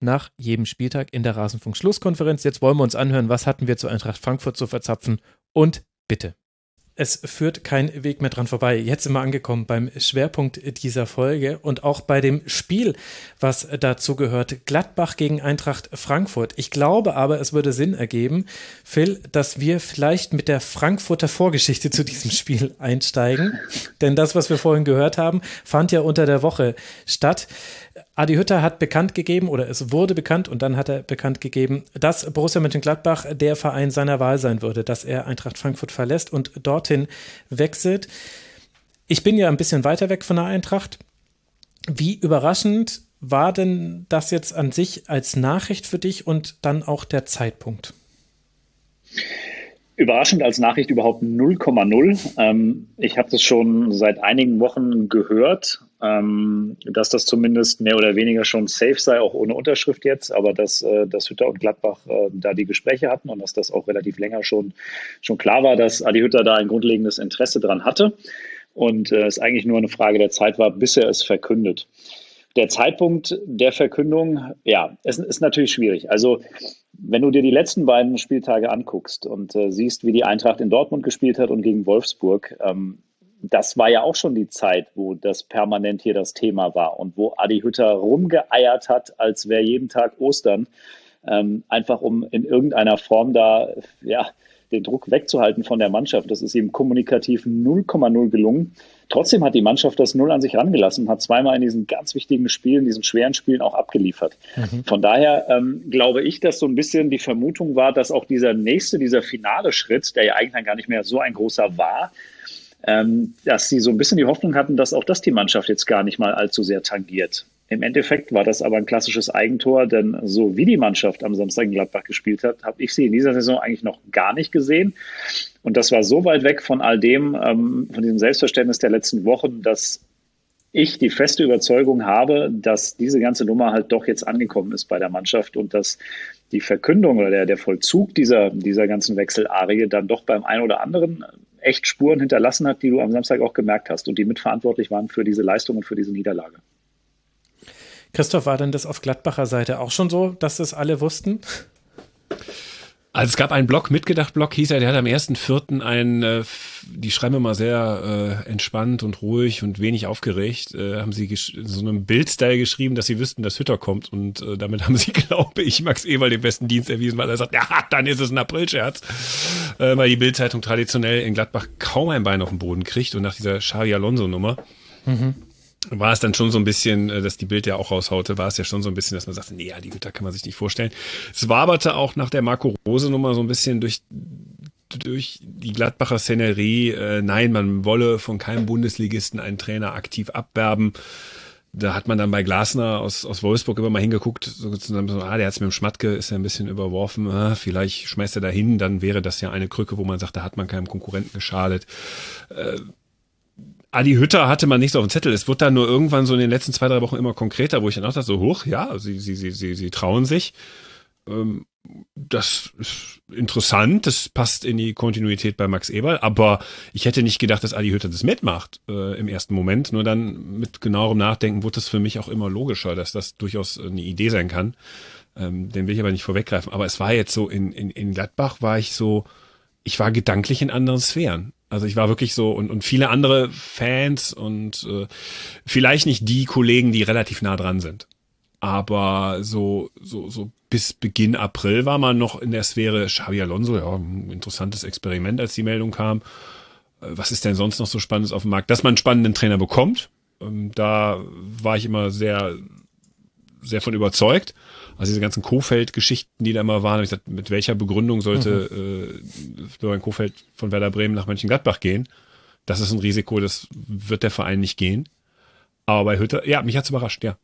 nach jedem Spieltag in der Rasenfunk-Schlusskonferenz. Jetzt wollen wir uns anhören, was hatten wir zu Eintracht Frankfurt zu verzapfen und bitte. Es führt kein Weg mehr dran vorbei. Jetzt sind wir angekommen beim Schwerpunkt dieser Folge und auch bei dem Spiel, was dazu gehört. Gladbach gegen Eintracht Frankfurt. Ich glaube aber, es würde Sinn ergeben, Phil, dass wir vielleicht mit der Frankfurter Vorgeschichte zu diesem Spiel einsteigen. Denn das, was wir vorhin gehört haben, fand ja unter der Woche statt. Adi Hütter hat bekannt gegeben, oder es wurde bekannt, und dann hat er bekannt gegeben, dass Borussia Mönchengladbach der Verein seiner Wahl sein würde, dass er Eintracht Frankfurt verlässt und dorthin wechselt. Ich bin ja ein bisschen weiter weg von der Eintracht. Wie überraschend war denn das jetzt an sich als Nachricht für dich und dann auch der Zeitpunkt? Überraschend als Nachricht überhaupt 0,0. Ähm, ich habe das schon seit einigen Wochen gehört, ähm, dass das zumindest mehr oder weniger schon safe sei, auch ohne Unterschrift jetzt, aber dass, äh, dass Hütter und Gladbach äh, da die Gespräche hatten und dass das auch relativ länger schon, schon klar war, dass Adi Hütter da ein grundlegendes Interesse dran hatte und äh, es eigentlich nur eine Frage der Zeit war, bis er es verkündet. Der Zeitpunkt der Verkündung, ja, es ist natürlich schwierig. Also wenn du dir die letzten beiden Spieltage anguckst und äh, siehst, wie die Eintracht in Dortmund gespielt hat und gegen Wolfsburg, ähm, das war ja auch schon die Zeit, wo das permanent hier das Thema war und wo Adi Hütter rumgeeiert hat, als wäre jeden Tag Ostern, ähm, einfach um in irgendeiner Form da, ja, den Druck wegzuhalten von der Mannschaft. Das ist ihm kommunikativ 0,0 gelungen. Trotzdem hat die Mannschaft das Null an sich rangelassen, hat zweimal in diesen ganz wichtigen Spielen, diesen schweren Spielen auch abgeliefert. Mhm. Von daher ähm, glaube ich, dass so ein bisschen die Vermutung war, dass auch dieser nächste, dieser finale Schritt, der ja eigentlich gar nicht mehr so ein großer war, ähm, dass sie so ein bisschen die Hoffnung hatten, dass auch das die Mannschaft jetzt gar nicht mal allzu sehr tangiert. Im Endeffekt war das aber ein klassisches Eigentor, denn so wie die Mannschaft am Samstag in Gladbach gespielt hat, habe ich sie in dieser Saison eigentlich noch gar nicht gesehen. Und das war so weit weg von all dem, ähm, von diesem Selbstverständnis der letzten Wochen, dass ich die feste Überzeugung habe, dass diese ganze Nummer halt doch jetzt angekommen ist bei der Mannschaft und dass die Verkündung oder der, der Vollzug dieser, dieser ganzen Wechselarie dann doch beim einen oder anderen echt Spuren hinterlassen hat, die du am Samstag auch gemerkt hast und die mitverantwortlich waren für diese Leistung und für diese Niederlage. Christoph, war denn das auf Gladbacher Seite auch schon so, dass das alle wussten? Also es gab einen Blog, Mitgedacht-Blog hieß er, der hat am 1.4. ein, äh, die schreiben immer sehr äh, entspannt und ruhig und wenig aufgeregt, äh, haben sie so einem Bildstyle geschrieben, dass sie wüssten, dass Hütter kommt und äh, damit haben sie, glaube ich, Max Eberl den besten Dienst erwiesen, weil er sagt, ja, dann ist es ein Aprilscherz, äh, weil die Bildzeitung traditionell in Gladbach kaum ein Bein auf den Boden kriegt und nach dieser Xavi Alonso-Nummer mhm war es dann schon so ein bisschen, äh, dass die Bild ja auch raushaute, war es ja schon so ein bisschen, dass man sagte, nee, ja, die Güter kann man sich nicht vorstellen. Es waberte auch nach der Marco Rose Nummer so ein bisschen durch durch die Gladbacher Szenerie, äh, nein, man wolle von keinem Bundesligisten einen Trainer aktiv abwerben. Da hat man dann bei Glasner aus, aus Wolfsburg immer mal hingeguckt, so, so ah, der hat's mit dem Schmatke, ist ja ein bisschen überworfen, ah, vielleicht schmeißt er da hin, dann wäre das ja eine Krücke, wo man sagt, da hat man keinem Konkurrenten geschadet. Äh, Adi Hütter hatte man nicht so auf dem Zettel. Es wird dann nur irgendwann so in den letzten zwei, drei Wochen immer konkreter, wo ich dann auch dachte, so hoch, ja, sie, sie, sie, sie, sie trauen sich. Ähm, das ist interessant, das passt in die Kontinuität bei Max Eberl, aber ich hätte nicht gedacht, dass Adi Hütter das mitmacht äh, im ersten Moment. Nur dann mit genauerem Nachdenken wurde es für mich auch immer logischer, dass das durchaus eine Idee sein kann. Ähm, den will ich aber nicht vorweggreifen. Aber es war jetzt so, in, in, in Gladbach war ich so, ich war gedanklich in anderen Sphären. Also ich war wirklich so und, und viele andere Fans und äh, vielleicht nicht die Kollegen, die relativ nah dran sind. Aber so, so, so bis Beginn April war man noch in der Sphäre Xavi Alonso, ja, ein interessantes Experiment, als die Meldung kam. Äh, was ist denn sonst noch so Spannendes auf dem Markt? Dass man einen spannenden Trainer bekommt, Ähm, da war ich immer sehr, sehr von überzeugt. Also diese ganzen Kofeld-Geschichten, die da immer waren, ich gesagt, mit welcher Begründung sollte mhm. äh, Florian Kofeld von Werder Bremen nach Mönchengladbach gehen? Das ist ein Risiko, das wird der Verein nicht gehen. Aber bei Hütter, ja, mich hat's überrascht, ja.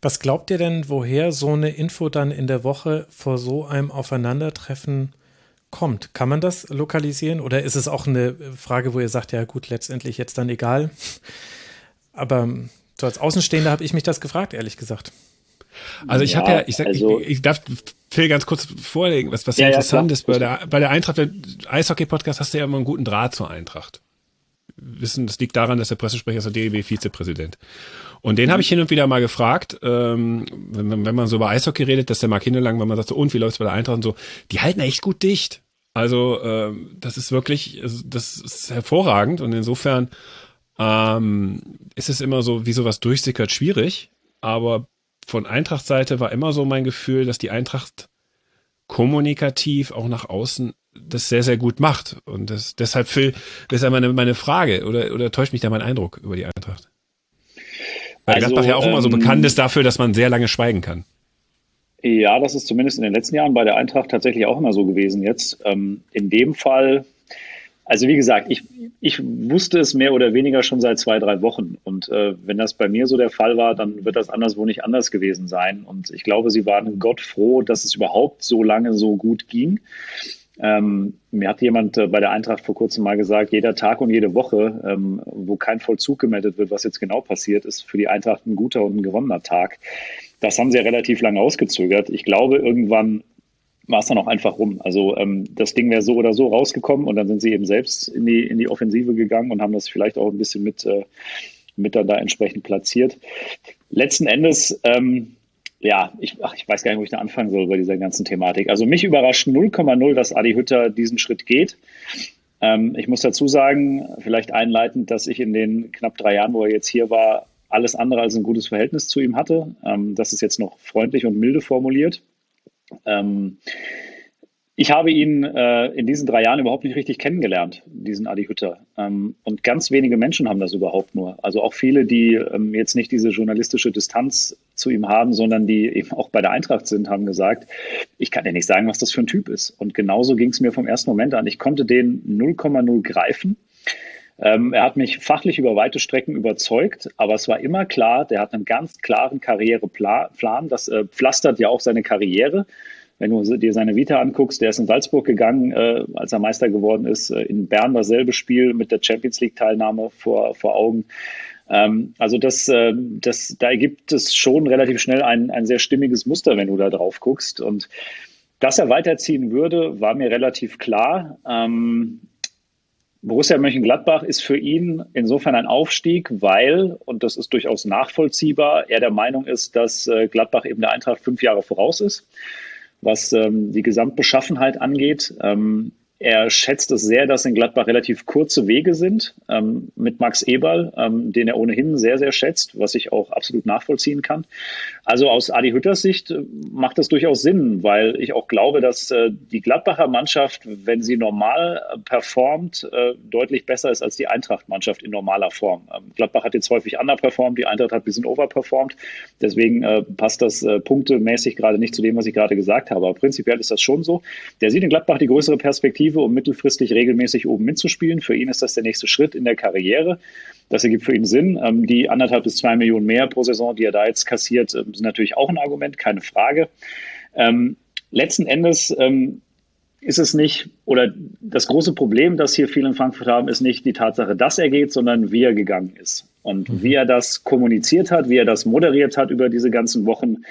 Was glaubt ihr denn, woher so eine Info dann in der Woche vor so einem Aufeinandertreffen kommt? Kann man das lokalisieren oder ist es auch eine Frage, wo ihr sagt, ja gut, letztendlich jetzt dann egal? Aber so als Außenstehender habe ich mich das gefragt, ehrlich gesagt. Also ich ja, habe ja, ich sag, also, ich, ich, darf Phil ganz kurz vorlegen, was, was ja, interessant ja, ist. Bei der, bei der Eintracht, der Eishockey-Podcast hast du ja immer einen guten Draht zur Eintracht. Wissen, das liegt daran, dass der Pressesprecher ist der DEB-Vizepräsident. Und den habe ich hin und wieder mal gefragt, ähm, wenn, wenn man so über Eishockey redet, dass der Mark Hindelang, wenn man sagt so, und wie läuft's bei der Eintracht und so, die halten echt gut dicht. Also ähm, das ist wirklich, also, das ist hervorragend und insofern ähm, ist es immer so, wie sowas durchsickert, schwierig. Aber von Eintracht-Seite war immer so mein Gefühl, dass die Eintracht kommunikativ auch nach außen das sehr, sehr gut macht. Und das, deshalb, Phil, das ist meine, meine Frage. Oder, oder täuscht mich da mein Eindruck über die Eintracht? Weil also, Gladbach ja auch ähm, immer so ähm, bekannt ist dafür, dass man sehr lange schweigen kann. Ja, das ist zumindest in den letzten Jahren bei der Eintracht tatsächlich auch immer so gewesen jetzt. Ähm, in dem Fall also wie gesagt, ich, ich wusste es mehr oder weniger schon seit zwei, drei Wochen. Und äh, wenn das bei mir so der Fall war, dann wird das anderswo nicht anders gewesen sein. Und ich glaube, sie waren Gott froh, dass es überhaupt so lange so gut ging. Ähm, mir hat jemand äh, bei der Eintracht vor kurzem mal gesagt, jeder Tag und jede Woche, ähm, wo kein Vollzug gemeldet wird, was jetzt genau passiert, ist für die Eintracht ein guter und ein gewonnener Tag. Das haben sie ja relativ lange ausgezögert. Ich glaube, irgendwann war es dann auch einfach rum. Also ähm, das Ding wäre so oder so rausgekommen und dann sind sie eben selbst in die, in die Offensive gegangen und haben das vielleicht auch ein bisschen mit, äh, mit dann da entsprechend platziert. Letzten Endes, ähm, ja, ich, ach, ich weiß gar nicht, wo ich da anfangen soll bei dieser ganzen Thematik. Also mich überrascht 0,0, dass Adi Hütter diesen Schritt geht. Ähm, ich muss dazu sagen, vielleicht einleitend, dass ich in den knapp drei Jahren, wo er jetzt hier war, alles andere als ein gutes Verhältnis zu ihm hatte. Ähm, das ist jetzt noch freundlich und milde formuliert. Ähm, ich habe ihn äh, in diesen drei Jahren überhaupt nicht richtig kennengelernt, diesen Adi Hütter. Ähm, und ganz wenige Menschen haben das überhaupt nur. Also auch viele, die ähm, jetzt nicht diese journalistische Distanz zu ihm haben, sondern die eben auch bei der Eintracht sind, haben gesagt, ich kann dir nicht sagen, was das für ein Typ ist. Und genauso ging es mir vom ersten Moment an. Ich konnte den 0,0 greifen. Ähm, er hat mich fachlich über weite Strecken überzeugt, aber es war immer klar, der hat einen ganz klaren Karriereplan. Das äh, pflastert ja auch seine Karriere. Wenn du dir seine Vita anguckst, der ist in Salzburg gegangen, äh, als er Meister geworden ist. Äh, in Bern dasselbe Spiel mit der Champions League-Teilnahme vor, vor Augen. Ähm, also das, äh, das, da gibt es schon relativ schnell ein, ein sehr stimmiges Muster, wenn du da drauf guckst. Und dass er weiterziehen würde, war mir relativ klar. Borussia Mönchengladbach ist für ihn insofern ein Aufstieg, weil, und das ist durchaus nachvollziehbar, er der Meinung ist, dass äh, Gladbach eben der Eintracht fünf Jahre voraus ist, was ähm, die Gesamtbeschaffenheit angeht. Ähm, er schätzt es sehr, dass in Gladbach relativ kurze Wege sind ähm, mit Max Eberl, ähm, den er ohnehin sehr, sehr schätzt, was ich auch absolut nachvollziehen kann. Also aus Adi Hütters Sicht äh, macht das durchaus Sinn, weil ich auch glaube, dass äh, die Gladbacher Mannschaft, wenn sie normal äh, performt, äh, deutlich besser ist als die Eintracht-Mannschaft in normaler Form. Ähm, Gladbach hat jetzt häufig underperformt, die Eintracht hat ein bisschen overperformt. Deswegen äh, passt das punktemäßig gerade nicht zu dem, was ich gerade gesagt habe. Aber prinzipiell ist das schon so. Der sieht in Gladbach die größere Perspektive, um mittelfristig regelmäßig oben mitzuspielen. Für ihn ist das der nächste Schritt in der Karriere. Das ergibt für ihn Sinn. Ähm, die anderthalb bis zwei Millionen mehr pro Saison, die er da jetzt kassiert, ähm, sind natürlich auch ein Argument, keine Frage. Ähm, letzten Endes ist es nicht, oder das große Problem, das hier viele in Frankfurt haben, ist nicht die Tatsache, dass er geht, sondern wie er gegangen ist. Und mhm. wie er das kommuniziert hat, wie er das moderiert hat über diese ganzen Wochen,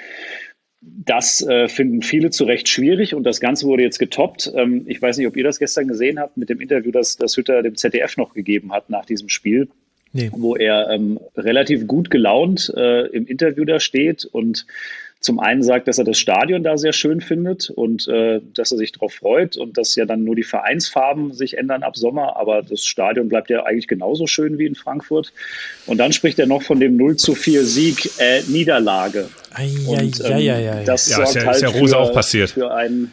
das äh, finden viele zu Recht schwierig und das Ganze wurde jetzt getoppt. Ähm, ich weiß nicht, ob ihr das gestern gesehen habt mit dem Interview, das, das Hütter dem ZDF noch gegeben hat nach diesem Spiel nee. wo er ähm, relativ gut gelaunt äh, im Interview da steht und zum einen sagt, dass er das Stadion da sehr schön findet und äh, dass er sich darauf freut und dass ja dann nur die Vereinsfarben sich ändern ab Sommer, aber das Stadion bleibt ja eigentlich genauso schön wie in Frankfurt. Und dann spricht er noch von dem 0 zu 4 Sieg äh, Niederlage. Ei, und ähm, ja, ja, ja, das ja, sorgt ist ja, halt ist ja Rosa für, auch passiert. für einen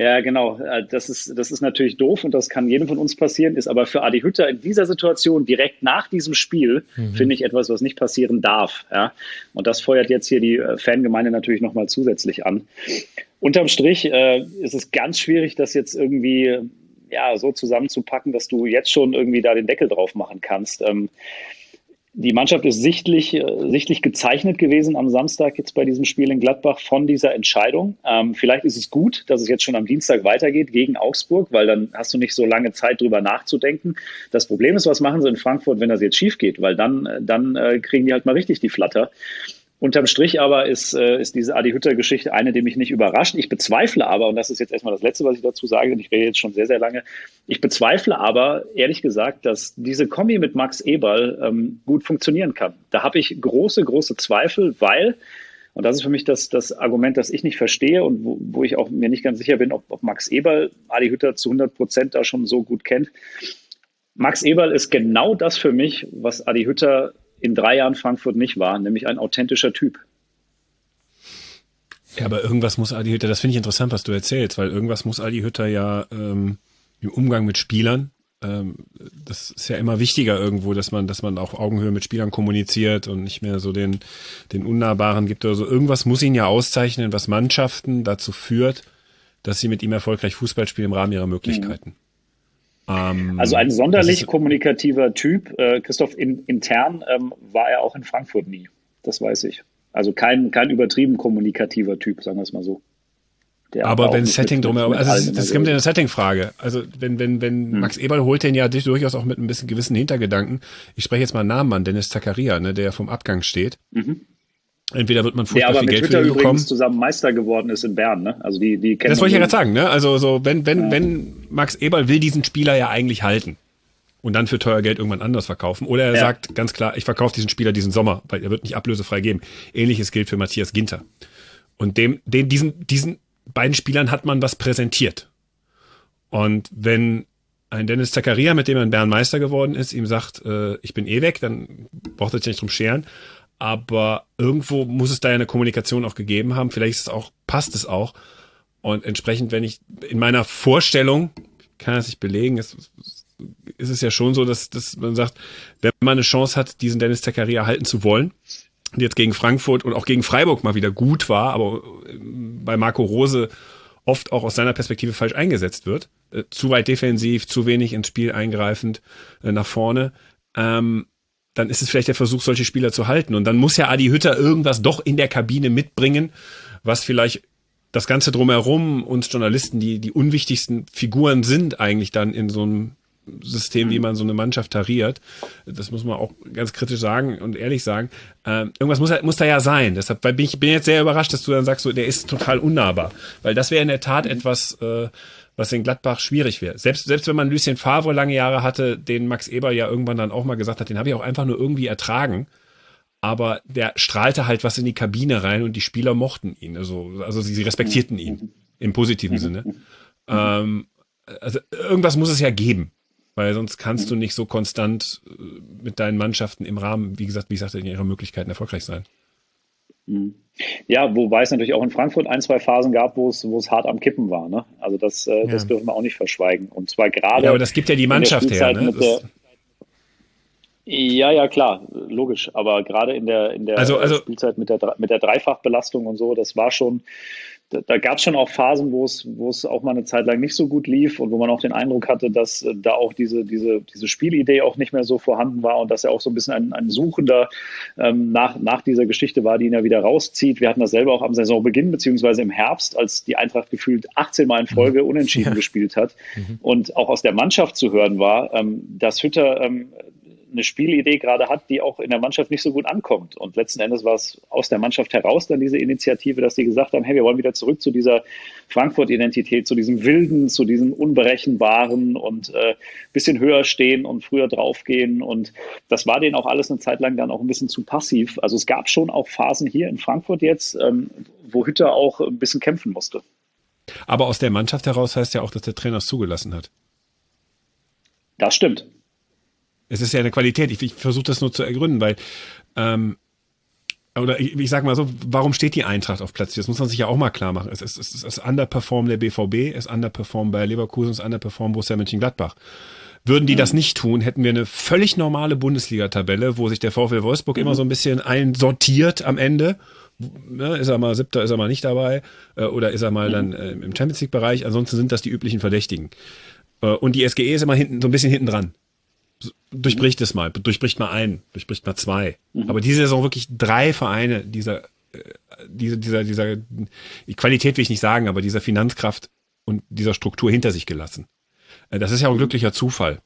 Ja, genau. Äh, das ist, das ist natürlich doof und das kann jedem von uns passieren, ist aber für Adi Hütter in dieser Situation direkt nach diesem Spiel, mhm. finde ich etwas, was nicht passieren darf. Ja? Und das feuert jetzt hier die äh, Fangemeinde natürlich nochmal zusätzlich an. Unterm Strich äh, ist es ganz schwierig, das jetzt irgendwie ja, so zusammenzupacken, dass du jetzt schon irgendwie da den Deckel drauf machen kannst. Ähm, die Mannschaft ist sichtlich, äh, sichtlich gezeichnet gewesen am Samstag jetzt bei diesem Spiel in Gladbach von dieser Entscheidung. Ähm, vielleicht ist es gut, dass es jetzt schon am Dienstag weitergeht gegen Augsburg, weil dann hast du nicht so lange Zeit drüber nachzudenken. Das Problem ist, was machen sie in Frankfurt, wenn das jetzt schief geht? Weil dann, äh, dann äh, kriegen die halt mal richtig die Flatter. Unterm Strich aber ist, äh, ist diese Adi Hütter-Geschichte eine, die mich nicht überrascht. Ich bezweifle aber, und das ist jetzt erstmal das Letzte, was ich dazu sage, und ich rede jetzt schon sehr, sehr lange, ich bezweifle aber, ehrlich gesagt, dass diese Kombi mit Max Eberl ähm, gut funktionieren kann. Da habe ich große, große Zweifel, weil, und das ist für mich das, das Argument, das ich nicht verstehe und wo, wo ich auch mir nicht ganz sicher bin, ob, ob Max Eberl Adi Hütter zu 100 Prozent da schon so gut kennt. Max Eberl ist genau das für mich, was Adi Hütter in drei Jahren Frankfurt nicht war, nämlich ein authentischer Typ. Ja, aber irgendwas muss Adi Hütter, das finde ich interessant, was du erzählst, weil irgendwas muss Adi Hütter ja ähm, im Umgang mit Spielern, ähm, das ist ja immer wichtiger irgendwo, dass man, dass man auf Augenhöhe mit Spielern kommuniziert und nicht mehr so den, den Unnahbaren gibt oder so. Irgendwas muss ihn ja auszeichnen, was Mannschaften dazu führt, dass sie mit ihm erfolgreich Fußball spielen im Rahmen ihrer Möglichkeiten. Mhm. Ähm, also ein sonderlich kommunikativer Typ. Äh, Christoph, in, intern ähm, war er auch in Frankfurt nie. Das weiß ich. Also kein, kein übertrieben kommunikativer Typ, sagen wir es mal so. Der aber wenn Setting drumherum, also das, das kommt in eine Setting-Frage. Also wenn, wenn, wenn hm. Max Eberl holt den ja durchaus auch mit ein bisschen gewissen Hintergedanken. Ich spreche jetzt mal einen Namen an, Dennis Zakaria, ne, der vom Abgang steht. Mhm. Entweder wird man furchtbar ja, viel Geld Twitter für ihn bekommen. zusammen Meister geworden ist in Bern, ne? Also die, die kennen Das wollte ich ja gerade sagen, ne? Also so, wenn, wenn, ja. wenn Max Eberl will diesen Spieler ja eigentlich halten und dann für teuer Geld irgendwann anders verkaufen. Oder er ja. sagt ganz klar, ich verkaufe diesen Spieler diesen Sommer, weil er wird nicht ablösefrei geben. Ähnliches gilt für Matthias Ginter. Und dem, den, diesen, diesen beiden Spielern hat man was präsentiert. Und wenn ein Dennis Zakaria, mit dem er in Bern Meister geworden ist, ihm sagt, äh, ich bin eh weg, dann braucht er sich nicht drum scheren aber irgendwo muss es da ja eine Kommunikation auch gegeben haben. Vielleicht ist es auch, passt es auch. Und entsprechend, wenn ich in meiner Vorstellung, kann das nicht belegen, ist, ist es ja schon so, dass, dass man sagt, wenn man eine Chance hat, diesen Dennis Zakaria halten zu wollen, und jetzt gegen Frankfurt und auch gegen Freiburg mal wieder gut war, aber bei Marco Rose oft auch aus seiner Perspektive falsch eingesetzt wird. Äh, zu weit defensiv, zu wenig ins Spiel eingreifend äh, nach vorne. Ähm, dann ist es vielleicht der Versuch, solche Spieler zu halten. Und dann muss ja Adi Hütter irgendwas doch in der Kabine mitbringen, was vielleicht das Ganze drumherum uns Journalisten, die die unwichtigsten Figuren sind eigentlich dann in so einem System, wie man so eine Mannschaft tariert. Das muss man auch ganz kritisch sagen und ehrlich sagen. Ähm, irgendwas muss, muss da ja sein. Deshalb bin ich bin jetzt sehr überrascht, dass du dann sagst, so, der ist total unnahbar. Weil das wäre in der Tat etwas, äh, was in Gladbach schwierig wäre. Selbst, selbst wenn man Lucien Favre lange Jahre hatte, den Max Eber ja irgendwann dann auch mal gesagt hat, den habe ich auch einfach nur irgendwie ertragen. Aber der strahlte halt was in die Kabine rein und die Spieler mochten ihn. Also, also sie, sie respektierten ihn im positiven Sinne. Ähm, also irgendwas muss es ja geben. Weil sonst kannst du nicht so konstant äh, mit deinen Mannschaften im Rahmen, wie gesagt, wie ich sagte, in ihrer Möglichkeiten erfolgreich sein. Mhm. Ja, wobei es natürlich auch in Frankfurt ein, zwei Phasen gab, wo es, wo es hart am Kippen war. Ne? Also das, äh, das dürfen wir auch nicht verschweigen. Und zwar gerade. Ja, aber das gibt ja die Mannschaft her. Ne? Der, ja, ja, klar, logisch. Aber gerade in der, in der also, also, Spielzeit mit der, mit der Dreifachbelastung und so, das war schon, da, da gab es schon auch Phasen, wo es, wo es auch mal eine Zeit lang nicht so gut lief und wo man auch den Eindruck hatte, dass äh, da auch diese, diese, diese Spielidee auch nicht mehr so vorhanden war und dass er auch so ein bisschen ein, ein Suchender ähm, nach, nach dieser Geschichte war, die ihn ja wieder rauszieht. Wir hatten das selber auch am Saisonbeginn, beziehungsweise im Herbst, als die Eintracht gefühlt 18 Mal in Folge mhm. unentschieden ja. gespielt hat. Mhm. Und auch aus der Mannschaft zu hören war, ähm, dass Hütter ähm, eine Spielidee gerade hat, die auch in der Mannschaft nicht so gut ankommt. Und letzten Endes war es aus der Mannschaft heraus dann diese Initiative, dass die gesagt haben, hey, wir wollen wieder zurück zu dieser Frankfurt-Identität, zu diesem Wilden, zu diesem Unberechenbaren und äh, bisschen höher stehen und früher draufgehen. Und das war denen auch alles eine Zeit lang dann auch ein bisschen zu passiv. Also es gab schon auch Phasen hier in Frankfurt jetzt, ähm, wo Hütter auch ein bisschen kämpfen musste. Aber aus der Mannschaft heraus heißt ja auch, dass der Trainer es zugelassen hat. Das stimmt. Es ist ja eine Qualität. Ich, ich versuche das nur zu ergründen, weil ähm, oder ich, ich sag mal so, warum steht die Eintracht auf Platz 4? Das muss man sich ja auch mal klar machen. Es ist, es ist, es ist underperform der BVB, es ist underperform bei Leverkusen, es ist underperform Borussia Mönchengladbach. Würden die mhm. das nicht tun, hätten wir eine völlig normale Bundesliga-Tabelle, wo sich der VfL Wolfsburg mhm. immer so ein bisschen einsortiert am Ende. Ne, ist er mal siebter, ist er mal nicht dabei äh, oder ist er mal mhm. dann äh, im Champions League-Bereich? Ansonsten sind das die üblichen Verdächtigen. Äh, und die SGE ist immer hinten, so ein bisschen hinten dran durchbricht es mal, durchbricht mal ein, durchbricht mal zwei. Mhm. Aber diese Saison wirklich drei Vereine dieser, äh, diese, dieser, dieser, die Qualität will ich nicht sagen, aber dieser Finanzkraft und dieser Struktur hinter sich gelassen. Äh, das ist ja auch ein mhm. glücklicher Zufall.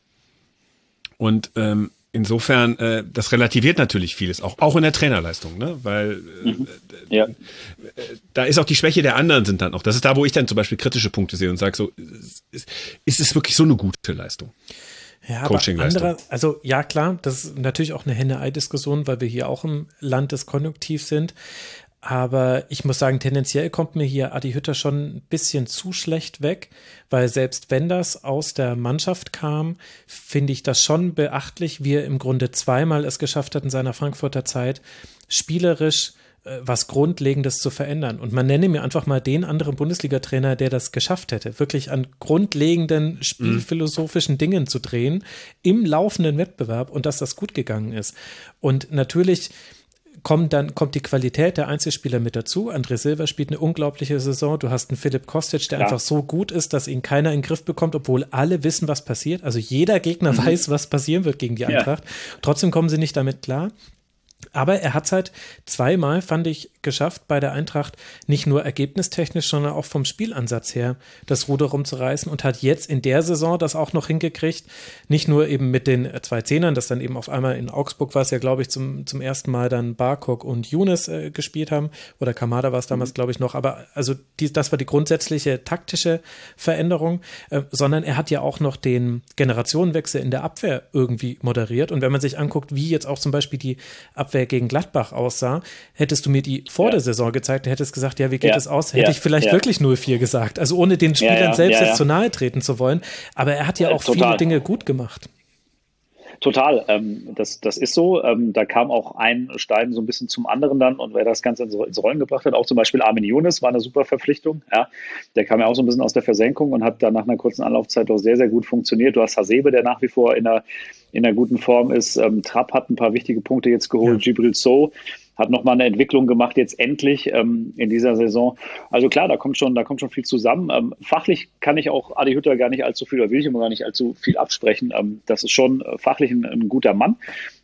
Und ähm, insofern, äh, das relativiert natürlich vieles, auch, auch in der Trainerleistung, ne? Weil äh, mhm. ja. Äh, da ist auch die Schwäche der anderen sind dann auch. Das ist da, wo ich dann zum Beispiel kritische Punkte sehe und sage, so, ist, ist es wirklich so eine gute Leistung? Ja, aber anderer, also ja klar, das ist natürlich auch eine Henne-Ei-Diskussion, weil wir hier auch im Land des Konjunktivs sind. Aber ich muss sagen, tendenziell kommt mir hier Adi Hütter schon ein bisschen zu schlecht weg, weil selbst wenn das aus der Mannschaft kam, finde ich das schon beachtlich, wie er im Grunde zweimal es geschafft hat in seiner Frankfurter Zeit, spielerisch was Grundlegendes zu verändern. Und man nenne mir einfach mal den anderen Bundesliga-Trainer, der das geschafft hätte, wirklich an grundlegenden spielphilosophischen Dingen zu drehen im laufenden Wettbewerb und dass das gut gegangen ist. Und natürlich kommt dann kommt die Qualität der Einzelspieler mit dazu. André Silva spielt eine unglaubliche Saison. Du hast einen Philipp Kostic, der ja. einfach so gut ist, dass ihn keiner in den Griff bekommt, obwohl alle wissen, was passiert. Also jeder Gegner mhm. weiß, was passieren wird gegen die Eintracht. Ja. Trotzdem kommen sie nicht damit klar. Aber er hat es halt zweimal, fand ich, geschafft, bei der Eintracht nicht nur ergebnistechnisch, sondern auch vom Spielansatz her das Ruder rumzureißen und hat jetzt in der Saison das auch noch hingekriegt. Nicht nur eben mit den zwei Zehnern, das dann eben auf einmal in Augsburg war es ja, glaube ich, zum, zum ersten Mal dann Barkok und Younes äh, gespielt haben. Oder Kamada war es damals, mhm. glaube ich, noch. Aber also die, das war die grundsätzliche taktische Veränderung, äh, sondern er hat ja auch noch den Generationenwechsel in der Abwehr irgendwie moderiert. Und wenn man sich anguckt, wie jetzt auch zum Beispiel die Abwehr gegen Gladbach aussah, hättest du mir die vor ja. der Saison gezeigt, hättest gesagt, ja, wie geht es aus? Hätte ich vielleicht wirklich 0-4 gesagt. Also ohne den Spielern selbst jetzt zu nahe treten zu wollen. Aber er hat ja auch Total. viele Dinge gut gemacht. Total, ähm, das, das ist so. Ähm, da kam auch ein Stein so ein bisschen zum anderen dann und wer das Ganze ins, ins Rollen gebracht hat, auch zum Beispiel Armin Younes war eine super Verpflichtung. Ja. Der kam ja auch so ein bisschen aus der Versenkung und hat dann nach einer kurzen Anlaufzeit doch sehr, sehr gut funktioniert. Du hast Hasebe, der nach wie vor in einer, in einer guten Form ist. Ähm, Trapp hat ein paar wichtige Punkte jetzt geholt. Ja. Gibril So hat nochmal eine Entwicklung gemacht, jetzt endlich ähm, in dieser Saison. Also klar, da kommt schon, da kommt schon viel zusammen. Ähm, fachlich kann ich auch Adi Hütter gar nicht allzu viel, oder will ich immer gar nicht allzu viel absprechen. Ähm, das ist schon äh, fachlich ein, ein, guter Mann.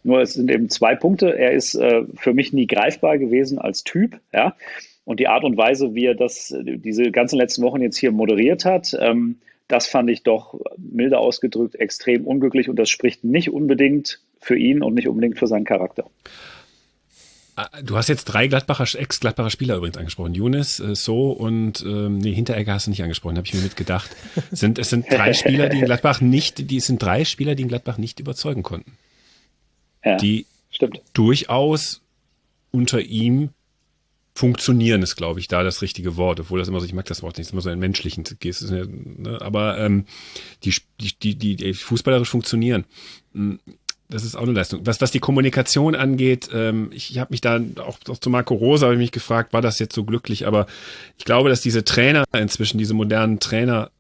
Nur es sind eben zwei Punkte. Er ist äh, für mich nie greifbar gewesen als Typ, ja. Und die Art und Weise, wie er das, diese ganzen letzten Wochen jetzt hier moderiert hat, ähm, das fand ich doch milde ausgedrückt extrem unglücklich und das spricht nicht unbedingt für ihn und nicht unbedingt für seinen Charakter. Ah, du hast jetzt drei Gladbacher, Ex-Gladbacher Spieler übrigens angesprochen. Younes, äh, So und ähm, nee, Hinteregger hast du nicht angesprochen, habe ich mir mitgedacht. Sind, es sind drei Spieler, die in Gladbach nicht, die es sind drei Spieler, die in Gladbach nicht überzeugen konnten. Ja, die stimmt. durchaus unter ihm funktionieren ist, glaube ich, da das richtige Wort, obwohl das immer so, ich mag das Wort nicht, ist immer so ein menschlichen Gest, ne, aber ähm, die, die, die, die fußballerisch funktionieren. Das ist auch eine Leistung. Was, was die Kommunikation angeht, ähm, ich, ich habe mich da auch, auch zu Marco Rosa habe ich mich gefragt, war das jetzt so glücklich? Aber ich glaube, dass diese Trainer inzwischen, diese modernen Trainer,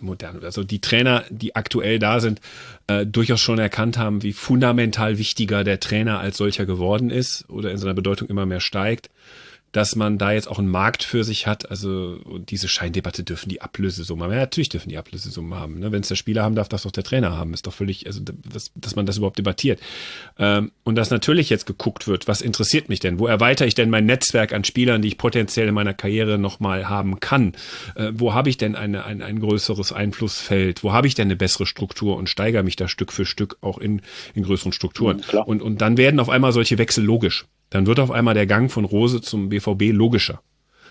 modern, also die Trainer, die aktuell da sind, äh, durchaus schon erkannt haben, wie fundamental wichtiger der Trainer als solcher geworden ist oder in seiner Bedeutung immer mehr steigt dass man da jetzt auch einen Markt für sich hat. Also diese Scheindebatte dürfen die Ablösesummen haben. Ja, natürlich dürfen die Ablösesummen haben. Ne? Wenn es der Spieler haben darf, darf es doch der Trainer haben. Ist doch völlig, also dass, dass man das überhaupt debattiert. Ähm, und dass natürlich jetzt geguckt wird, was interessiert mich denn? Wo erweitere ich denn mein Netzwerk an Spielern, die ich potenziell in meiner Karriere nochmal haben kann? Äh, wo habe ich denn eine, ein, ein größeres Einflussfeld? Wo habe ich denn eine bessere Struktur und steigere mich da Stück für Stück auch in, in größeren Strukturen? Ja, und, und dann werden auf einmal solche Wechsel logisch dann wird auf einmal der Gang von Rose zum BVB logischer.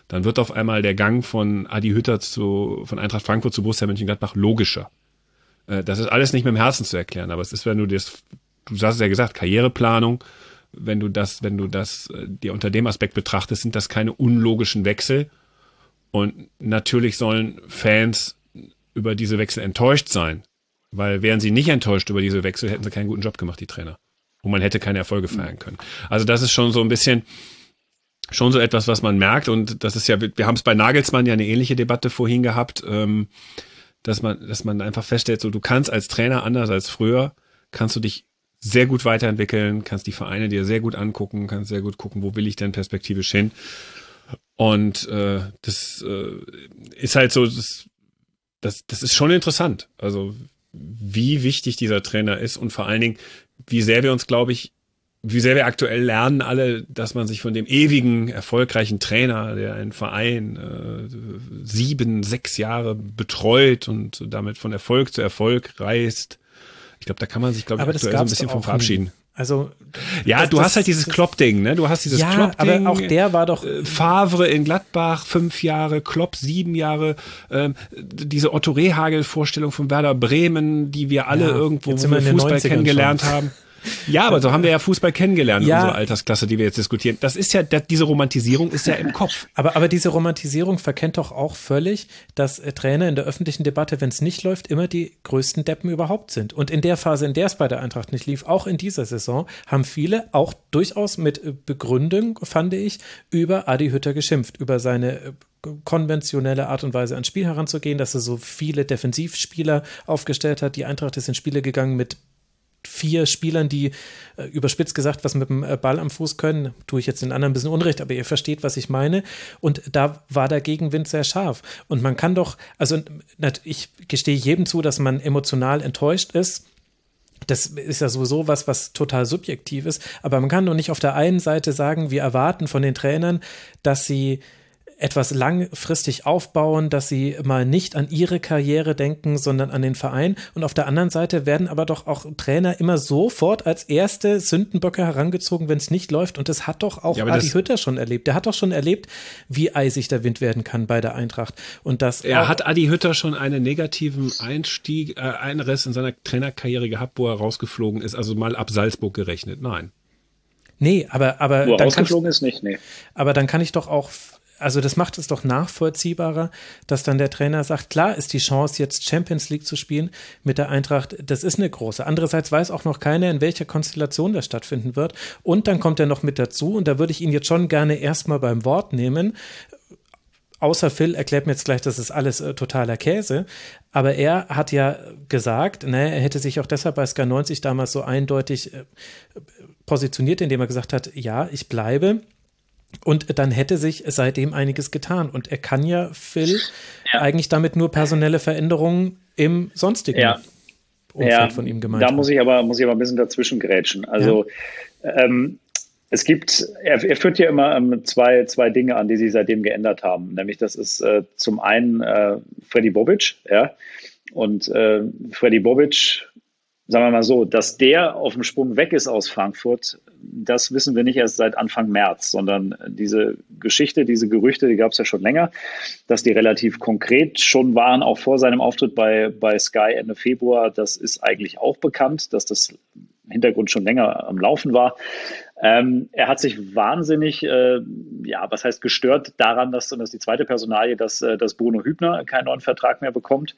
Dann wird auf einmal der Gang von Adi Hütter zu, von Eintracht Frankfurt zu Borussia Mönchengladbach logischer. Äh, das ist alles nicht mit dem Herzen zu erklären, aber es ist, wenn du das, du hast es ja gesagt, Karriereplanung, wenn du das, wenn du das äh, dir unter dem Aspekt betrachtest, sind das keine unlogischen Wechsel. Und natürlich sollen Fans über diese Wechsel enttäuscht sein. Weil wären sie nicht enttäuscht über diese Wechsel, hätten sie keinen guten Job gemacht, die Trainer und man hätte keine Erfolge feiern können. Also das ist schon so ein bisschen, schon so etwas, was man merkt. Und das ist ja, wir haben es bei Nagelsmann ja eine ähnliche Debatte vorhin gehabt, ähm, dass man, dass man einfach feststellt, so du kannst als Trainer anders als früher, kannst du dich sehr gut weiterentwickeln, kannst die Vereine dir sehr gut angucken, kannst sehr gut gucken, wo will ich denn perspektivisch hin. Und äh, das äh, ist halt so, das, das, das ist schon interessant. Also wie wichtig dieser Trainer ist und vor allen Dingen, wie sehr wir uns, glaube ich, wie sehr wir aktuell lernen alle, dass man sich von dem ewigen, erfolgreichen Trainer, der einen Verein äh, sieben, sechs Jahre betreut und damit von Erfolg zu Erfolg reist. Ich glaube, da kann man sich, glaube ich, aktuell so ein bisschen von verabschieden. Also ja, das, du das, hast halt dieses Klopp-Ding, ne? Du hast dieses ja, Klopp-Ding. aber auch der war doch äh, Favre in Gladbach fünf Jahre, Klopp sieben Jahre, ähm, diese Otto Rehagel-Vorstellung von Werder Bremen, die wir alle Ja, irgendwo den Fußball 90ern kennengelernt schon. haben. Ja, aber so haben wir ja Fußball kennengelernt Ja. unserer Altersklasse, die wir jetzt diskutieren. Das ist ja, diese Romantisierung ist ja im Kopf. Aber, aber diese Romantisierung verkennt doch auch völlig, dass äh, Trainer in der öffentlichen Debatte, wenn es nicht läuft, immer die größten Deppen überhaupt sind. Und in der Phase, in der es bei der Eintracht nicht lief, auch in dieser Saison, haben viele auch durchaus mit äh, Begründung, fand ich, über Adi Hütter geschimpft, über seine äh, konventionelle Art und Weise ans Spiel heranzugehen, dass er so viele Defensivspieler aufgestellt hat. Die Eintracht ist in Spiele gegangen mit vier Spielern, die äh, überspitzt gesagt was mit dem äh, Ball am Fuß können, tue ich jetzt den anderen ein bisschen Unrecht, aber ihr versteht, was ich meine. Und da war der Gegenwind sehr scharf. Und man kann doch, also ich gestehe jedem zu, dass man emotional enttäuscht ist. Das ist ja sowieso was, was total subjektiv ist. Aber man kann doch nicht auf der einen Seite sagen, wir erwarten von den Trainern, dass sie etwas langfristig aufbauen, dass sie mal nicht an ihre Karriere denken, sondern an den Verein. Und auf der anderen Seite werden aber doch auch Trainer immer sofort als erste Sündenböcke herangezogen, wenn es nicht läuft. Und das hat doch auch Ja, Adi Hütter schon erlebt. Der hat doch schon erlebt, wie eisig der Wind werden kann bei der Eintracht. Und das Er hat Adi Hütter schon einen negativen Einstieg, äh, Einriss in seiner Trainerkarriere gehabt, wo er rausgeflogen ist, also mal ab Salzburg gerechnet. Nein. Nee, aber, aber, Wo er rausgeflogen ist, nicht, nee. aber dann kann ich doch auch, also das macht es doch nachvollziehbarer, dass dann der Trainer sagt, klar ist die Chance, jetzt Champions League zu spielen mit der Eintracht, das ist eine große. Andererseits weiß auch noch keiner, in welcher Konstellation das stattfinden wird. Und dann kommt er noch mit dazu, und da würde ich ihn jetzt schon gerne erstmal beim Wort nehmen. Außer Phil erklärt mir jetzt gleich, das ist alles äh, totaler Käse. Aber er hat ja gesagt, ne, er hätte sich auch deshalb bei Sky 90 damals so eindeutig äh, positioniert, indem er gesagt hat, ja, ich bleibe. Und dann hätte sich seitdem einiges getan. Und er kann ja, Phil, Ja. eigentlich damit nur personelle Veränderungen im sonstigen Ja. Umfeld von ihm gemeint Da haben. muss ich aber, muss ich aber ein bisschen dazwischen grätschen. Also, ähm, es gibt, er, er führt ja immer ähm, zwei, zwei Dinge an, die sich seitdem geändert haben. Nämlich, das ist äh, zum einen äh, Freddy Bobic, ja. Und äh, Freddy Bobic, sagen wir mal so, dass der auf dem Sprung weg ist aus Frankfurt, das wissen wir nicht erst seit Anfang März, sondern diese Geschichte, diese Gerüchte, die gab es ja schon länger, dass die relativ konkret schon waren, auch vor seinem Auftritt bei, bei Sky Ende Februar. Das ist eigentlich auch bekannt, dass das Hintergrund schon länger am Laufen war. Ähm, er hat sich wahnsinnig, äh, ja, was heißt gestört daran, dass, und das die zweite Personalie, dass, äh, dass Bruno Hübner keinen neuen Vertrag mehr bekommt.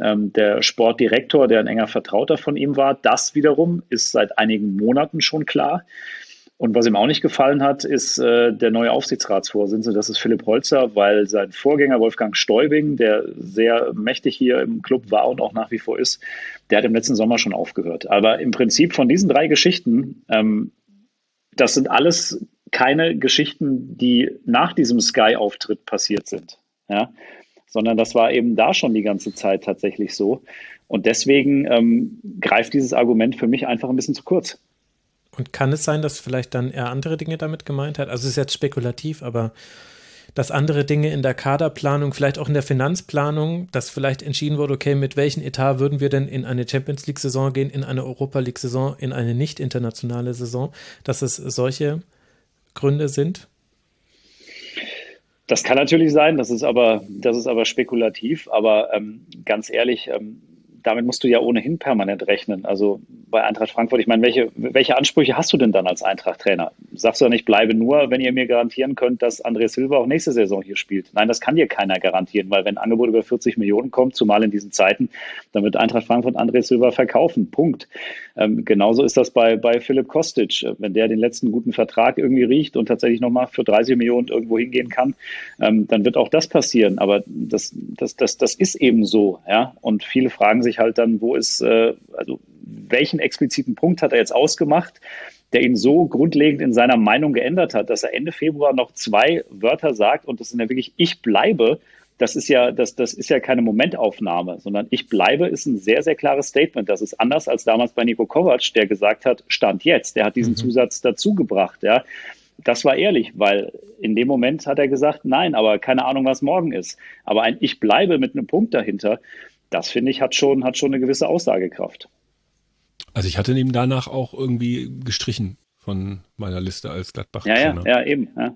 Ähm, der Sportdirektor, der ein enger Vertrauter von ihm war, das wiederum ist seit einigen Monaten schon klar. Und was ihm auch nicht gefallen hat, ist äh, der neue Aufsichtsratsvorsitzende, das ist Philipp Holzer, weil sein Vorgänger Wolfgang Stäubing, der sehr mächtig hier im Club war und auch nach wie vor ist, der hat im letzten Sommer schon aufgehört. Aber im Prinzip von diesen drei Geschichten, ähm, das sind alles keine Geschichten, die nach diesem Sky-Auftritt passiert sind. Ja? Sondern das war eben da schon die ganze Zeit tatsächlich so. Und deswegen ähm, greift dieses Argument für mich einfach ein bisschen zu kurz. Und kann es sein, dass vielleicht dann er andere Dinge damit gemeint hat? Also es ist jetzt spekulativ, aber dass andere Dinge in der Kaderplanung, vielleicht auch in der Finanzplanung, dass vielleicht entschieden wurde, okay, mit welchem Etat würden wir denn in eine Champions League-Saison gehen, in eine Europa League-Saison, in eine nicht internationale Saison, dass es solche Gründe sind? Das kann natürlich sein, das ist aber, das ist aber spekulativ, aber ähm, ganz ehrlich, ähm, damit musst du ja ohnehin permanent rechnen. Also bei Eintracht Frankfurt. Ich meine, welche, welche Ansprüche hast du denn dann als Eintracht-Trainer? Sagst du ja nicht, bleibe nur, wenn ihr mir garantieren könnt, dass André Silva auch nächste Saison hier spielt. Nein, das kann dir keiner garantieren, weil wenn ein Angebot über 40 Millionen kommt, zumal in diesen Zeiten, dann wird Eintracht Frankfurt André Silva verkaufen. Punkt. Ähm, genauso ist das bei, bei Philipp Kostic. Wenn der den letzten guten Vertrag irgendwie riecht und tatsächlich nochmal für 30 Millionen irgendwo hingehen kann, ähm, dann wird auch das passieren. Aber das, das, das, das ist eben so. Ja? Und viele fragen sich halt dann, wo ist, äh, also welchen expliziten Punkt hat er jetzt ausgemacht, der ihn so grundlegend in seiner Meinung geändert hat, dass er Ende Februar noch zwei Wörter sagt und das sind ja wirklich ich bleibe. Das ist ja, das, das ist ja keine Momentaufnahme, sondern ich bleibe ist ein sehr, sehr klares Statement. Das ist anders als damals bei Nico Kovac, der gesagt hat, Stand jetzt. Der hat diesen mhm. Zusatz dazugebracht, ja. Das war ehrlich, weil in dem Moment hat er gesagt, nein, aber keine Ahnung, was morgen ist. Aber ein Ich bleibe mit einem Punkt dahinter, das finde ich, hat schon, hat schon eine gewisse Aussagekraft. Also ich hatte ihn danach auch irgendwie gestrichen von meiner Liste als Gladbach. Ja, ja, ja, eben. Ja.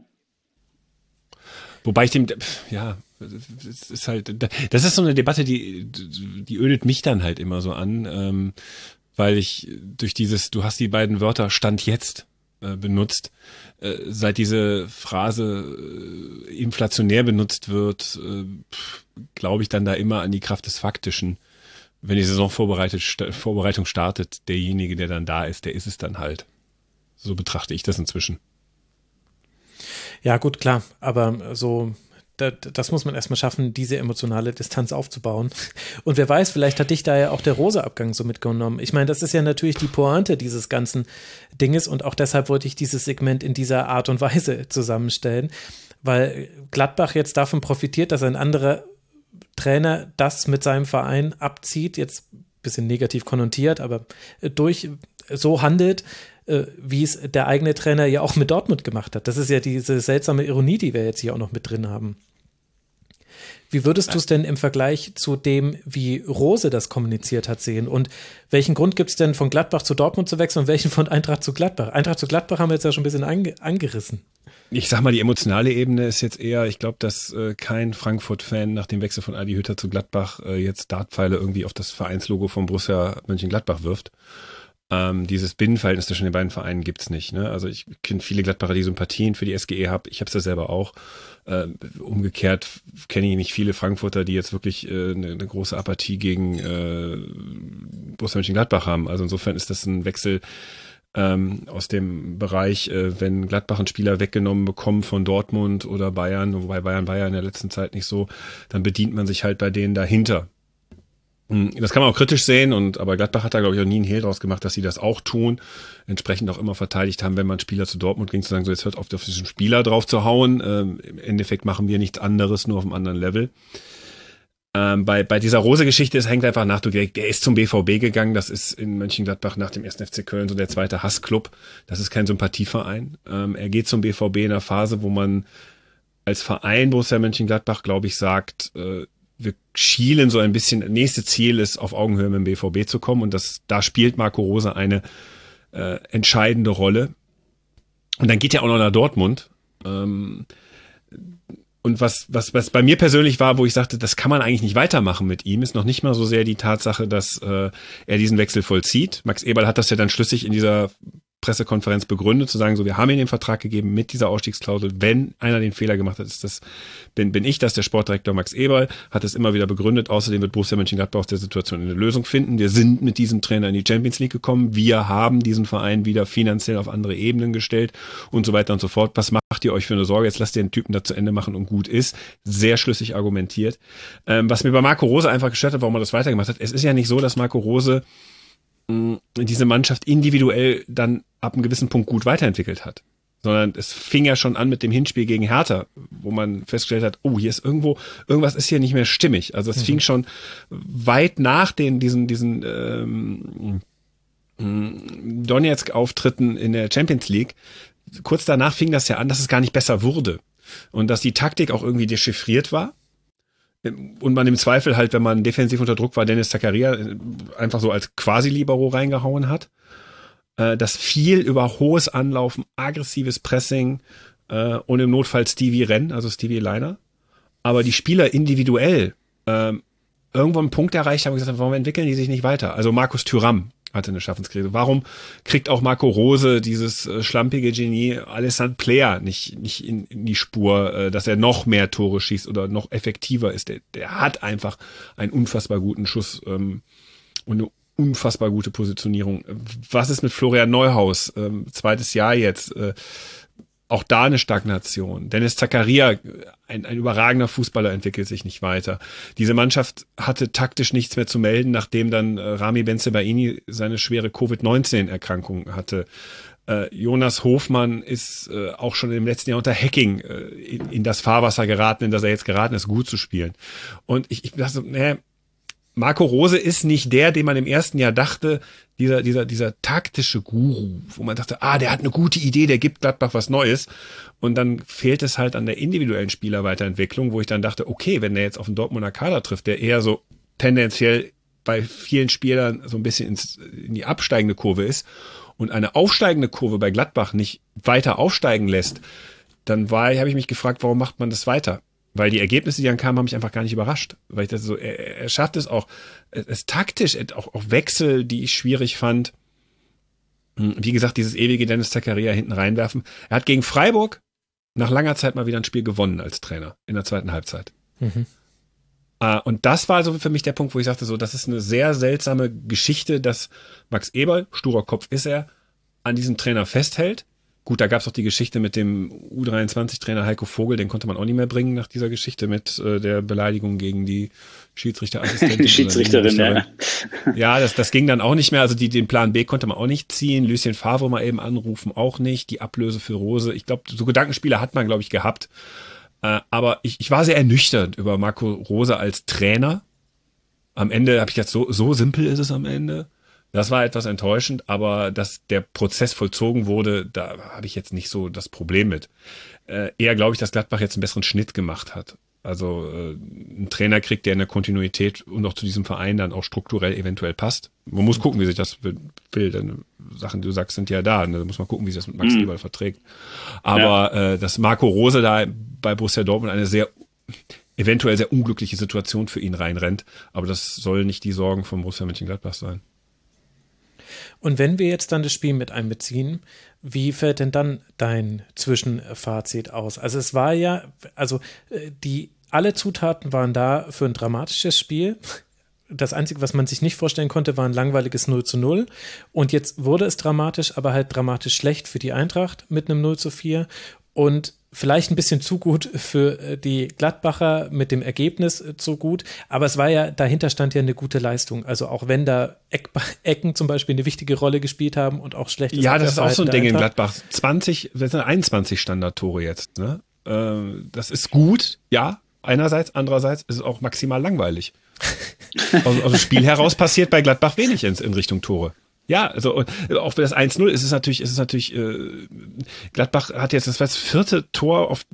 Wobei ich dem, ja, es ist halt, das ist so eine Debatte, die, die ödet mich dann halt immer so an, ähm, weil ich durch dieses, du hast die beiden Wörter Stand jetzt äh, benutzt, äh, seit diese Phrase äh, inflationär benutzt wird, glaube ich dann da immer an die Kraft des Faktischen wenn die Saisonvorbereitung startet, derjenige, der dann da ist, der ist es dann halt. So betrachte ich das inzwischen. Ja, gut, klar, aber so, das muss man erstmal schaffen, diese emotionale Distanz aufzubauen. Und wer weiß, vielleicht hat dich da ja auch der Rosa-Abgang so mitgenommen. Ich meine, das ist ja natürlich die Pointe dieses ganzen Dinges und auch deshalb wollte ich dieses Segment in dieser Art und Weise zusammenstellen, weil Gladbach jetzt davon profitiert, dass ein anderer Trainer das mit seinem Verein abzieht, jetzt ein bisschen negativ konnotiert, aber äh, durch so handelt, äh, wie es der eigene Trainer ja auch mit Dortmund gemacht hat. Das ist ja diese seltsame Ironie, die wir jetzt hier auch noch mit drin haben. Wie würdest du es denn im Vergleich zu dem, wie Rose das kommuniziert hat, sehen? Und welchen Grund gibt es denn von Gladbach zu Dortmund zu wechseln und welchen von Eintracht zu Gladbach? Eintracht zu Gladbach haben wir jetzt ja schon ein bisschen ange angerissen ich sag mal, die emotionale Ebene ist jetzt eher, ich glaube, dass äh, kein Frankfurt-Fan nach dem Wechsel von Adi Hütter zu Gladbach äh, jetzt Dartpfeile irgendwie auf das Vereinslogo von Borussia Mönchengladbach wirft. Ähm, dieses Binnenverhältnis zwischen den beiden Vereinen gibt's nicht. Ne? Also ich kenne viele Gladbacher, die Sympathien für die SGE haben. Ich habe es ja selber auch. Äh, umgekehrt kenne ich nicht viele Frankfurter, die jetzt wirklich äh, eine, eine große Apathie gegen äh, Borussia Mönchengladbach haben. Also insofern ist das ein Wechsel, ähm, aus dem Bereich, äh, wenn Gladbach einen Spieler weggenommen bekommt von Dortmund oder Bayern, wobei Bayern Bayern in der letzten Zeit nicht so, dann bedient man sich halt bei denen dahinter. Hm, das kann man auch kritisch sehen, und aber Gladbach hat da, glaube ich, auch nie einen Hehl draus gemacht, dass sie das auch tun. Entsprechend auch immer verteidigt haben, wenn man Spieler zu Dortmund ging, zu sagen, so jetzt hört auf, auf diesen Spieler drauf zu hauen. Ähm, Im Endeffekt machen wir nichts anderes, nur auf einem anderen Level. Ähm, bei, bei dieser Rose-Geschichte, es hängt einfach nach, du, der ist zum BVB gegangen, das ist in Mönchengladbach nach dem 1. FC Köln so der zweite Hassclub. Das ist kein Sympathieverein. Ähm, er geht zum BVB in einer Phase, wo man als Verein Borussia Mönchengladbach, glaube ich, sagt, äh, wir schielen so ein bisschen, nächste Ziel ist, auf Augenhöhe mit dem BVB zu kommen und das, da spielt Marco Rose eine äh, entscheidende Rolle. Und dann geht er auch noch nach Dortmund. Ähm, und was, was, was bei mir persönlich war, wo ich sagte, das kann man eigentlich nicht weitermachen mit ihm, ist noch nicht mal so sehr die Tatsache, dass äh, er diesen Wechsel vollzieht. Max Eberl hat das ja dann schlüssig in dieser Pressekonferenz begründet, zu sagen, so, wir haben ihm den Vertrag gegeben mit dieser Ausstiegsklausel. Wenn einer den Fehler gemacht hat, ist das, bin, bin ich das, der Sportdirektor Max Eberl, hat es immer wieder begründet. Außerdem wird Borussia Mönchengladbach aus der Situation eine Lösung finden. Wir sind mit diesem Trainer in die Champions League gekommen. Wir haben diesen Verein wieder finanziell auf andere Ebenen gestellt und so weiter und so fort. Was macht ihr euch für eine Sorge? Jetzt lasst ihr den Typen da zu Ende machen und gut ist. Sehr schlüssig argumentiert. Ähm, was mir bei Marco Rose einfach gestört hat, warum er das weitergemacht hat. Es ist ja nicht so, dass Marco Rose diese Mannschaft individuell dann ab einem gewissen Punkt gut weiterentwickelt hat. Sondern es fing ja schon an mit dem Hinspiel gegen Hertha, wo man festgestellt hat, oh, hier ist irgendwo, irgendwas ist hier nicht mehr stimmig. Also es mhm. fing schon weit nach den, diesen, diesen ähm, Donetsk-Auftritten in der Champions League. Kurz danach fing das ja an, dass es gar nicht besser wurde. Und dass die Taktik auch irgendwie dechiffriert war und man im Zweifel halt, wenn man defensiv unter Druck war, Dennis Zakaria äh, einfach so als Quasi-Libero reingehauen hat. Äh, das viel über hohes Anlaufen, aggressives Pressing äh, und im Notfall Stevie Renn, also Stevie Liner. Aber die Spieler individuell ähm, irgendwo einen Punkt erreicht haben und gesagt, warum entwickeln die sich nicht weiter? Also Markus Thüram hatte eine Schaffenskrise. Warum kriegt auch Marco Rose, dieses äh, schlampige Genie, Alessandro Player nicht, nicht in, in die Spur, äh, dass er noch mehr Tore schießt oder noch effektiver ist? Der, der hat einfach einen unfassbar guten Schuss ähm, und eine unfassbar gute Positionierung. Was ist mit Florian Neuhaus? Ähm, zweites Jahr jetzt. Äh, auch da eine Stagnation. Dennis Zakaria, ein, ein überragender Fußballer, entwickelt sich nicht weiter. Diese Mannschaft hatte taktisch nichts mehr zu melden, nachdem dann äh, Rami Benzebaini seine schwere Covid-19-Erkrankung hatte. Äh, Jonas Hofmann ist äh, auch schon im letzten Jahr unter Hacking in, in das Fahrwasser geraten, in das er jetzt geraten ist, gut zu spielen. Und ich, ich dachte, nee, Marco Rose ist nicht der, den man im ersten Jahr dachte, dieser, dieser, dieser taktische Guru, wo man dachte, ah, der hat eine gute Idee, der gibt Gladbach was Neues. Und dann fehlt es halt an der individuellen Spielerweiterentwicklung, wo ich dann dachte, okay, wenn der jetzt auf den Dortmunder Kader trifft, der eher so tendenziell bei vielen Spielern so ein bisschen ins, in die absteigende Kurve ist und eine aufsteigende Kurve bei Gladbach nicht weiter aufsteigen lässt, dann war, habe ich mich gefragt, warum macht man das weiter? Weil die Ergebnisse, die dann kamen, haben mich einfach gar nicht überrascht. Weil ich das so, er, er schafft es auch, es taktisch, auch, auch Wechsel, die ich schwierig fand. Hm, wie gesagt, dieses ewige Dennis Zakaria hinten reinwerfen. Er hat gegen Freiburg nach langer Zeit mal wieder ein Spiel gewonnen als Trainer in der zweiten Halbzeit. Mhm. Uh, und das war so für mich der Punkt, wo ich sagte, so, das ist eine sehr seltsame Geschichte, dass Max Eberl, sturer Kopf ist er, an diesem Trainer festhält Gut, da gab es auch die Geschichte mit dem U23-Trainer Heiko Vogel, den konnte man auch nicht mehr bringen nach dieser Geschichte mit äh, der Beleidigung gegen die Schiedsrichterassistentin. Die Schiedsrichterin, ja. Ja, das, das ging dann auch nicht mehr. Also die, den Plan B konnte man auch nicht ziehen. Lucien Favre mal eben anrufen, auch nicht. Die Ablöse für Rose. Ich glaube, so Gedankenspiele hat man, glaube ich, gehabt. Äh, aber ich, ich war sehr ernüchtert über Marco Rose als Trainer. Am Ende habe ich jetzt so, so simpel ist es am Ende. Das war etwas enttäuschend, aber dass der Prozess vollzogen wurde, da habe ich jetzt nicht so das Problem mit. Äh, eher glaube ich, dass Gladbach jetzt einen besseren Schnitt gemacht hat. Also äh, ein Trainer kriegt, der in der Kontinuität und auch zu diesem Verein dann auch strukturell eventuell passt. Man muss gucken, wie sich das will. Denn Sachen, die du sagst, sind ja da. Da muss man gucken, wie sich das mit Max mhm. Eberl verträgt. Aber ja. äh, dass Marco Rose da bei Borussia Dortmund eine sehr eventuell sehr unglückliche Situation für ihn reinrennt. Aber das soll nicht die Sorgen von Borussia Mönchengladbach sein. Und wenn wir jetzt dann das Spiel mit einbeziehen, wie fällt denn dann dein Zwischenfazit aus? Also es war ja, also äh, die alle Zutaten waren da für ein dramatisches Spiel. Das Einzige, was man sich nicht vorstellen konnte, war ein langweiliges 0 zu 0. Und jetzt wurde es dramatisch, aber halt dramatisch schlecht für die Eintracht mit einem 0 zu 4. Und vielleicht ein bisschen zu gut für äh, die Gladbacher mit dem Ergebnis äh, zu gut, aber es war ja, dahinter stand ja eine gute Leistung. Also auch wenn da Eck, Ecken zum Beispiel eine wichtige Rolle gespielt haben und auch schlecht. Ja, das ist auch so ein Ding in Gladbach. 20, das sind 21 Standardtore jetzt, ne? Ähm, das ist gut, ja, einerseits, andererseits ist es auch maximal langweilig. aus, aus dem Spiel heraus passiert bei Gladbach wenig in, in Richtung Tore. Ja, also auch für das 1-0 ist es natürlich, ist es natürlich, äh, Gladbach hat jetzt das, das vierte Tor auf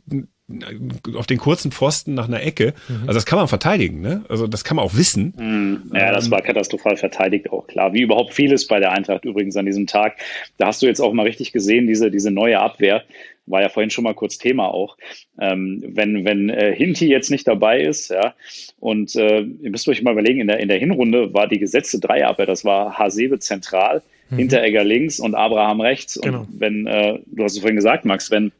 auf den kurzen Pfosten nach einer Ecke. Mhm. Also das kann man verteidigen, ne? Also das kann man auch wissen. Mhm. Ja, das war katastrophal verteidigt, auch klar. Wie überhaupt vieles bei der Eintracht übrigens an diesem Tag. Da hast du jetzt auch mal richtig gesehen, diese, diese neue Abwehr war ja vorhin schon mal kurz Thema auch. Ähm, wenn wenn äh, Hinti jetzt nicht dabei ist, ja, und äh, ihr müsst euch mal überlegen, in der, in der Hinrunde war die gesetzte Dreierabwehr, das war Hasebe zentral, mhm. Hinteregger links und Abraham rechts. Genau. Und wenn, äh, du hast es vorhin gesagt, Max, wenn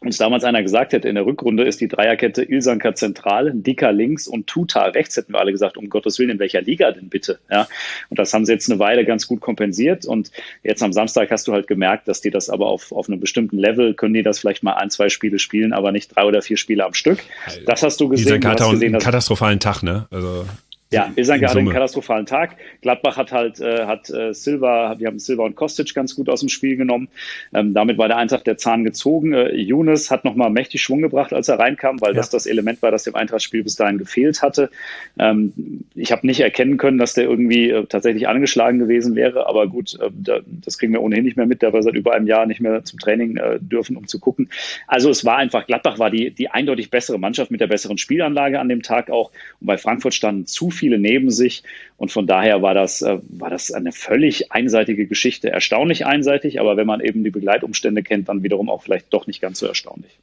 uns damals einer gesagt hätte, in der Rückrunde ist die Dreierkette Ilsanker zentral, Dicker links und Tuta rechts, hätten wir alle gesagt, um Gottes Willen, in welcher Liga denn bitte? Ja. Und das haben sie jetzt eine Weile ganz gut kompensiert. Und jetzt am Samstag hast du halt gemerkt, dass die das aber auf, auf einem bestimmten Level, können die das vielleicht mal ein, zwei Spiele spielen, aber nicht drei oder vier Spiele am Stück. Das hast du gesehen. Hast gesehen, einen katastrophalen Tag, ne? Also ja, wir sagen gerade einen katastrophalen Tag. Gladbach hat halt, äh, hat äh, Silva, wir haben Silva und Kostic ganz gut aus dem Spiel genommen. Ähm, damit war der Eintracht der Zahn gezogen. Äh, Younes hat nochmal mächtig Schwung gebracht, als er reinkam, weil ja. das das Element war, das dem Eintrachtspiel bis dahin gefehlt hatte. Ähm, ich habe nicht erkennen können, dass der irgendwie äh, tatsächlich angeschlagen gewesen wäre, aber gut, äh, da, das kriegen wir ohnehin nicht mehr mit, da wir seit über einem Jahr nicht mehr zum Training äh, dürfen, um zu gucken. Also es war einfach, Gladbach war die, die eindeutig bessere Mannschaft mit der besseren Spielanlage an dem Tag auch. Und bei Frankfurt standen zu viele neben sich. Und von daher war das, äh, war das eine völlig einseitige Geschichte. Erstaunlich einseitig, aber wenn man eben die Begleitumstände kennt, dann wiederum auch vielleicht doch nicht ganz so erstaunlich.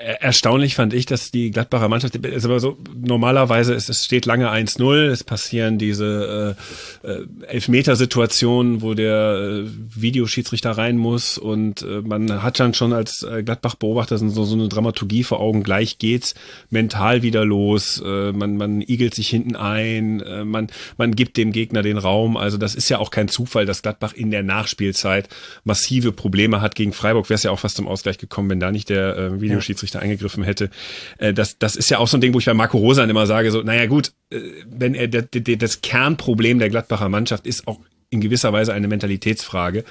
Erstaunlich fand ich, dass die Gladbacher Mannschaft, ist aber so, normalerweise ist, es steht lange 1-0, es passieren diese äh, äh, Elfmetersituationen, wo der äh, Videoschiedsrichter rein muss und äh, man hat dann schon als äh, Gladbach-Beobachter so, so eine Dramaturgie vor Augen, gleich geht's mental wieder los, äh, man, man igelt sich hinten ein, äh, man, man gibt dem Gegner den Raum, also das ist ja auch kein Zufall, dass Gladbach in der Nachspielzeit massive Probleme hat gegen Freiburg, wäre es ja auch fast zum Ausgleich gekommen, wenn da nicht der äh, Videoschiedsrichter Schiedsrichter eingegriffen hätte. Äh, das, das ist ja auch so ein Ding, wo ich bei Marco Rosan immer sage, so, naja gut, äh, wenn er das Kernproblem der Gladbacher Mannschaft ist auch in gewisser Weise eine Mentalitätsfrage,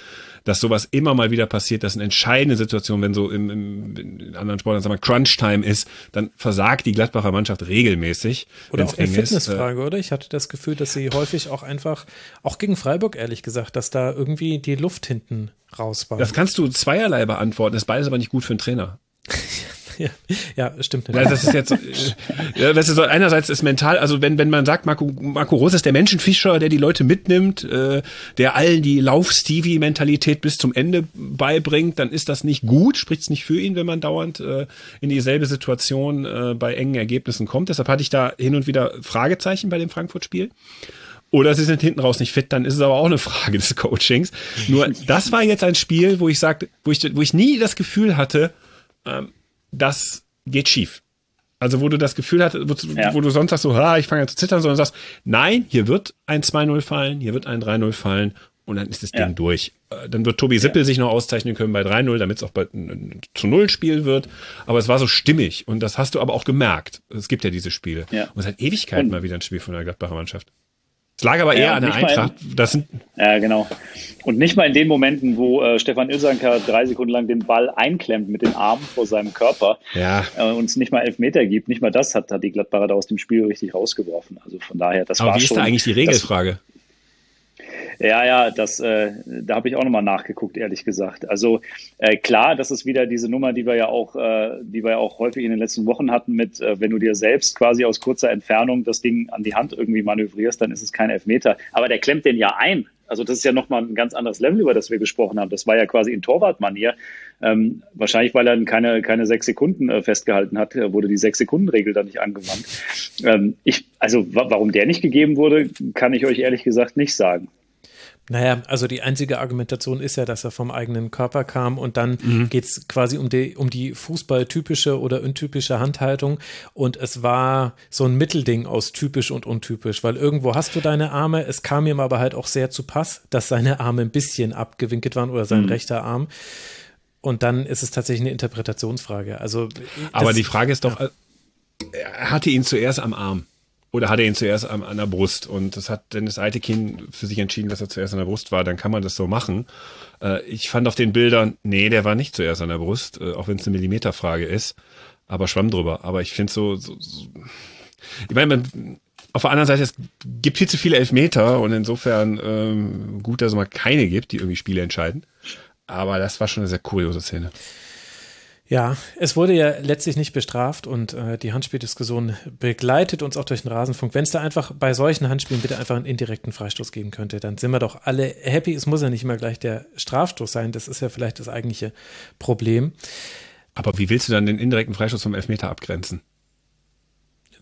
dass sowas immer mal wieder passiert, dass in entscheidende Situationen, wenn so im, im in anderen Sportarten sagen wir Crunch-Time ist, dann versagt die Gladbacher Mannschaft regelmäßig. Oder auch eine Fitnessfrage, ist. oder? Ich hatte das Gefühl, dass sie häufig auch einfach, auch gegen Freiburg ehrlich gesagt, dass da irgendwie die Luft hinten raus war. Das kannst du zweierlei beantworten, das ist beides aber nicht gut für einen Trainer. ja, ja, stimmt. Ja, das ist jetzt, ja, das ist so, einerseits ist mental, also wenn, wenn man sagt, Marco, Marco Rose ist der Menschenfischer, der die Leute mitnimmt, äh, der allen die Lauf-Stevie-Mentalität bis zum Ende beibringt, dann ist das nicht gut, spricht es nicht für ihn, wenn man dauernd äh, in dieselbe Situation äh, bei engen Ergebnissen kommt. Deshalb hatte ich da hin und wieder Fragezeichen bei dem Frankfurt-Spiel. Oder sie sind hinten raus nicht fit, dann ist es aber auch eine Frage des Coachings. Nur das war jetzt ein Spiel, wo ich sagte, wo ich, wo ich nie das Gefühl hatte, ähm, das geht schief. Also wo du das Gefühl hast, wo, ja. wo du sonst sagst so, ha, ich fange an zu zittern, sondern sagst, nein, hier wird ein 2-0 fallen, hier wird ein 3-0 fallen und dann ist das ja. Ding durch. Äh, dann wird Tobi Sippel ja. sich noch auszeichnen können bei 3-0, damit es auch bei zu Null Spiel wird. Aber es war so stimmig und das hast du aber auch gemerkt. Es gibt ja diese Spiele. Ja. Und es hat Ewigkeiten mal wieder ein Spiel von der Gladbacher Mannschaft. Es lag aber eher ja, an der Eintracht. In, das sind ja, genau. Und nicht mal in den Momenten, wo äh, Stefan Ilsanker drei Sekunden lang den Ball einklemmt mit den Armen vor seinem Körper ja. äh, und es nicht mal elf Meter gibt. Nicht mal das hat, hat die Gladbacher da aus dem Spiel richtig rausgeworfen. Also von daher, das aber war wie schon. ist da eigentlich die Regelfrage? Das, ja, ja, das, äh, da habe ich auch nochmal nachgeguckt, ehrlich gesagt. Also äh, klar, das ist wieder diese Nummer, die wir ja auch, äh, die wir ja auch häufig in den letzten Wochen hatten, mit äh, wenn du dir selbst quasi aus kurzer Entfernung das Ding an die Hand irgendwie manövrierst, dann ist es kein Elfmeter. Aber der klemmt den ja ein. Also das ist ja nochmal ein ganz anderes Level, über das wir gesprochen haben. Das war ja quasi in Torwartmanier. Ähm, wahrscheinlich, weil er keine, keine sechs Sekunden äh, festgehalten hat, äh, wurde die Sechs-Sekunden-Regel da nicht angewandt. Ähm, ich, also warum der nicht gegeben wurde, kann ich euch ehrlich gesagt nicht sagen. Naja, also die einzige Argumentation ist ja, dass er vom eigenen Körper kam und dann mhm. geht es quasi um die, um die Fußballtypische oder untypische Handhaltung und es war so ein Mittelding aus typisch und untypisch, weil irgendwo hast du deine Arme, es kam ihm aber halt auch sehr zu Pass, dass seine Arme ein bisschen abgewinkelt waren oder sein mhm. rechter Arm. Und dann ist es tatsächlich eine Interpretationsfrage. Also, aber die Frage ist doch, ja. er hatte ihn zuerst am Arm. Oder hat er ihn zuerst an, an der Brust? Und das hat Dennis Eitekin für sich entschieden, dass er zuerst an der Brust war. Dann kann man das so machen. Äh, ich fand auf den Bildern, nee, der war nicht zuerst an der Brust, äh, auch wenn es eine Millimeterfrage ist. Aber schwamm drüber. Aber ich finde so, so, so, ich meine, auf der anderen Seite, es gibt viel zu viele Elfmeter und insofern ähm, gut, dass es mal keine gibt, die irgendwie Spiele entscheiden. Aber das war schon eine sehr kuriose Szene. Ja, es wurde ja letztlich nicht bestraft und äh, die Handspieldiskussion begleitet uns auch durch den Rasenfunk. Wenn es da einfach bei solchen Handspielen bitte einfach einen indirekten Freistoß geben könnte, dann sind wir doch alle happy. Es muss ja nicht immer gleich der Strafstoß sein. Das ist ja vielleicht das eigentliche Problem. Aber wie willst du dann den indirekten Freistoß vom Elfmeter abgrenzen?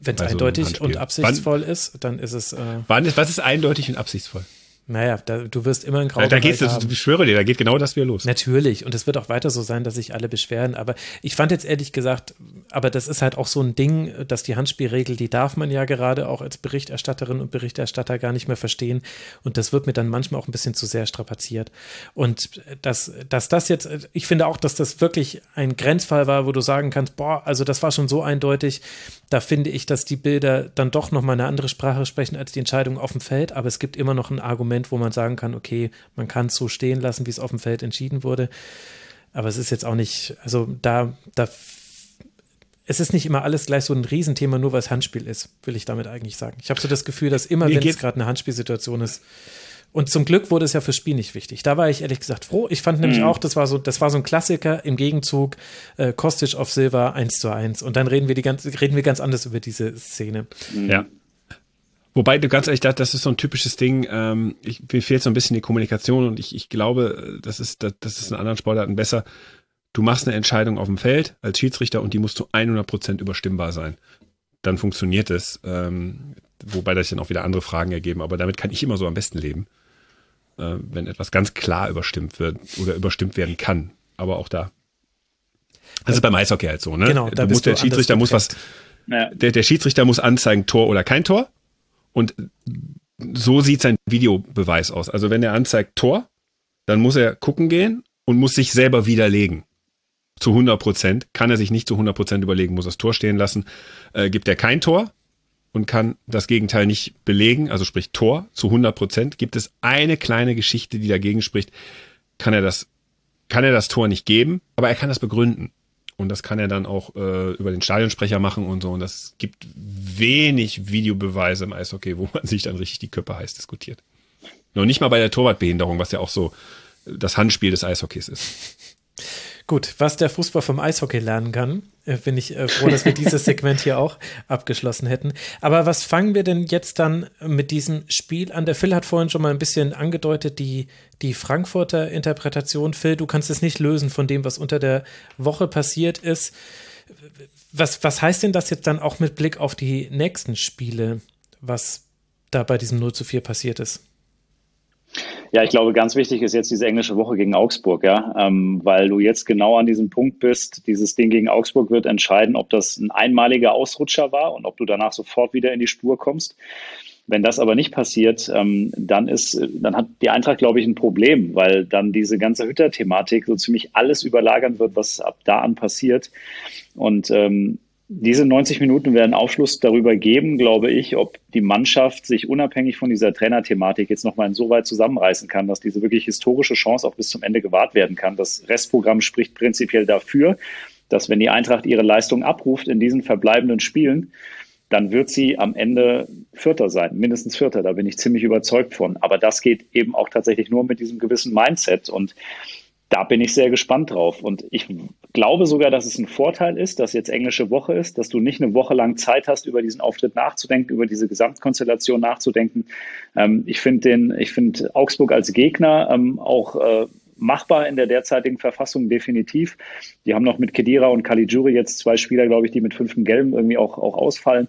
Wenn es eindeutig so und absichtsvoll wann, ist, dann ist es. Äh, wann ist, was ist eindeutig und absichtsvoll? Naja, da, du wirst immer in Grau. Da, da geht's, das, ich schwöre dir, da geht genau das wieder los. Natürlich. Und es wird auch weiter so sein, dass sich alle beschweren. Aber ich fand jetzt ehrlich gesagt, aber das ist halt auch so ein Ding, dass die Handspielregel, die darf man ja gerade auch als Berichterstatterin und Berichterstatter gar nicht mehr verstehen. Und das wird mir dann manchmal auch ein bisschen zu sehr strapaziert. Und dass, dass das jetzt, ich finde auch, dass das wirklich ein Grenzfall war, wo du sagen kannst, boah, also das war schon so eindeutig. Da finde ich, dass die Bilder dann doch nochmal eine andere Sprache sprechen als die Entscheidung auf dem Feld. Aber es gibt immer noch ein Argument, Moment, wo man sagen kann, okay, man kann es so stehen lassen, wie es auf dem Feld entschieden wurde. Aber es ist jetzt auch nicht, also da, da, es ist nicht immer alles gleich so ein Riesenthema, nur weil es Handspiel ist, will ich damit eigentlich sagen. Ich habe so das Gefühl, dass immer, wenn es gerade eine Handspielsituation ist, und zum Glück wurde es ja fürs Spiel nicht wichtig. Da war ich ehrlich gesagt froh. Ich fand nämlich mhm. auch, das war so, das war so ein Klassiker im Gegenzug äh, Kostic auf Silver 1 zu 1. Und dann reden wir die ganz, reden wir ganz anders über diese Szene. Ja. Wobei du ganz ehrlich, das, das ist so ein typisches Ding. Ähm, ich, mir fehlt so ein bisschen die Kommunikation und ich, ich glaube, das ist, das, das ist in anderen Sportarten besser. du machst eine Entscheidung auf dem Feld als Schiedsrichter und die muss zu 100% überstimmbar sein. Dann funktioniert es. Ähm, wobei das dann auch wieder andere Fragen ergeben, aber damit kann ich immer so am besten leben, äh, wenn etwas ganz klar überstimmt wird oder überstimmt werden kann. Aber auch da. Das ist beim Eishockey halt so, ne? Genau, da du musst, der Schiedsrichter muss was, ja. der, der Schiedsrichter muss anzeigen, Tor oder kein Tor. Und so sieht sein Videobeweis aus. Also wenn er anzeigt Tor, dann muss er gucken gehen und muss sich selber widerlegen. Zu 100 Prozent. Kann er sich nicht zu 100 Prozent überlegen, muss das Tor stehen lassen. Äh, gibt er kein Tor, und kann das Gegenteil nicht belegen, also sprich Tor zu 100 Prozent, gibt es eine kleine Geschichte, die dagegen spricht, kann er das, kann er das Tor nicht geben, aber er kann das begründen. Und das kann er dann auch äh, über den Stadionsprecher machen und so. Und das gibt wenig Videobeweise im Eishockey, wo man sich dann richtig die Köpfe heiß diskutiert. Noch nicht mal bei der Torwartbehinderung, was ja auch so das Handspiel des Eishockeys ist. Gut, was der Fußball vom Eishockey lernen kann, äh, bin ich äh, froh, dass wir dieses Segment hier auch abgeschlossen hätten. Aber was fangen wir denn jetzt dann mit diesem Spiel an? Der Phil hat vorhin schon mal ein bisschen angedeutet, die, die Frankfurter Interpretation. Phil, du kannst es nicht lösen von dem, was unter der Woche passiert ist. Was, was heißt denn das jetzt dann auch mit Blick auf die nächsten Spiele, was da bei diesem 0 zu 4 passiert ist? Ja, ich glaube, ganz wichtig ist jetzt diese englische Woche gegen Augsburg, ja, ähm, weil du jetzt genau an diesem Punkt bist. Dieses Ding gegen Augsburg wird entscheiden, ob das ein einmaliger Ausrutscher war und ob du danach sofort wieder in die Spur kommst. Wenn das aber nicht passiert, ähm, dann ist, dann hat die Eintracht, glaube ich, ein Problem, weil dann diese ganze Hütter-Thematik so ziemlich alles überlagern wird, was ab da an passiert. Und ähm, diese 90 Minuten werden Aufschluss darüber geben, glaube ich, ob die Mannschaft sich unabhängig von dieser Trainerthematik jetzt nochmal so weit zusammenreißen kann, dass diese wirklich historische Chance auch bis zum Ende gewahrt werden kann. Das Restprogramm spricht prinzipiell dafür, dass wenn die Eintracht ihre Leistung abruft in diesen verbleibenden Spielen, dann wird sie am Ende Vierter sein, mindestens Vierter, da bin ich ziemlich überzeugt von. Aber das geht eben auch tatsächlich nur mit diesem gewissen Mindset. Und da bin ich sehr gespannt drauf. Und ich glaube sogar, dass es ein Vorteil ist, dass jetzt englische Woche ist, dass du nicht eine Woche lang Zeit hast, über diesen Auftritt nachzudenken, über diese Gesamtkonstellation nachzudenken. Ähm, ich finde den, ich finde Augsburg als Gegner ähm, auch äh, machbar in der derzeitigen Verfassung definitiv. Die haben noch mit Kedira und Caligiuri jetzt zwei Spieler, glaube ich, die mit fünften Gelben irgendwie auch, auch ausfallen.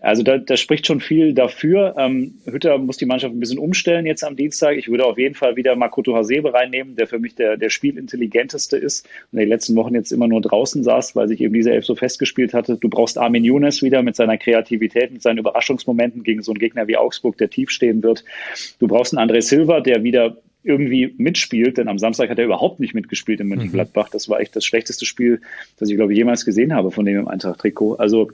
Also da, da spricht schon viel dafür. Ähm, Hütter muss die Mannschaft ein bisschen umstellen jetzt am Dienstag. Ich würde auf jeden Fall wieder Makoto Hasebe reinnehmen, der für mich der, der spielintelligenteste ist und in den letzten Wochen jetzt immer nur draußen saß, weil sich eben diese Elf so festgespielt hatte. Du brauchst Armin Younes wieder mit seiner Kreativität, mit seinen Überraschungsmomenten gegen so einen Gegner wie Augsburg, der tief stehen wird. Du brauchst einen André Silva, der wieder irgendwie mitspielt, denn am Samstag hat er überhaupt nicht mitgespielt in Mönchengladbach. Mhm. Das war echt das schlechteste Spiel, das ich, glaube ich, jemals gesehen habe von dem im Eintracht-Trikot. Also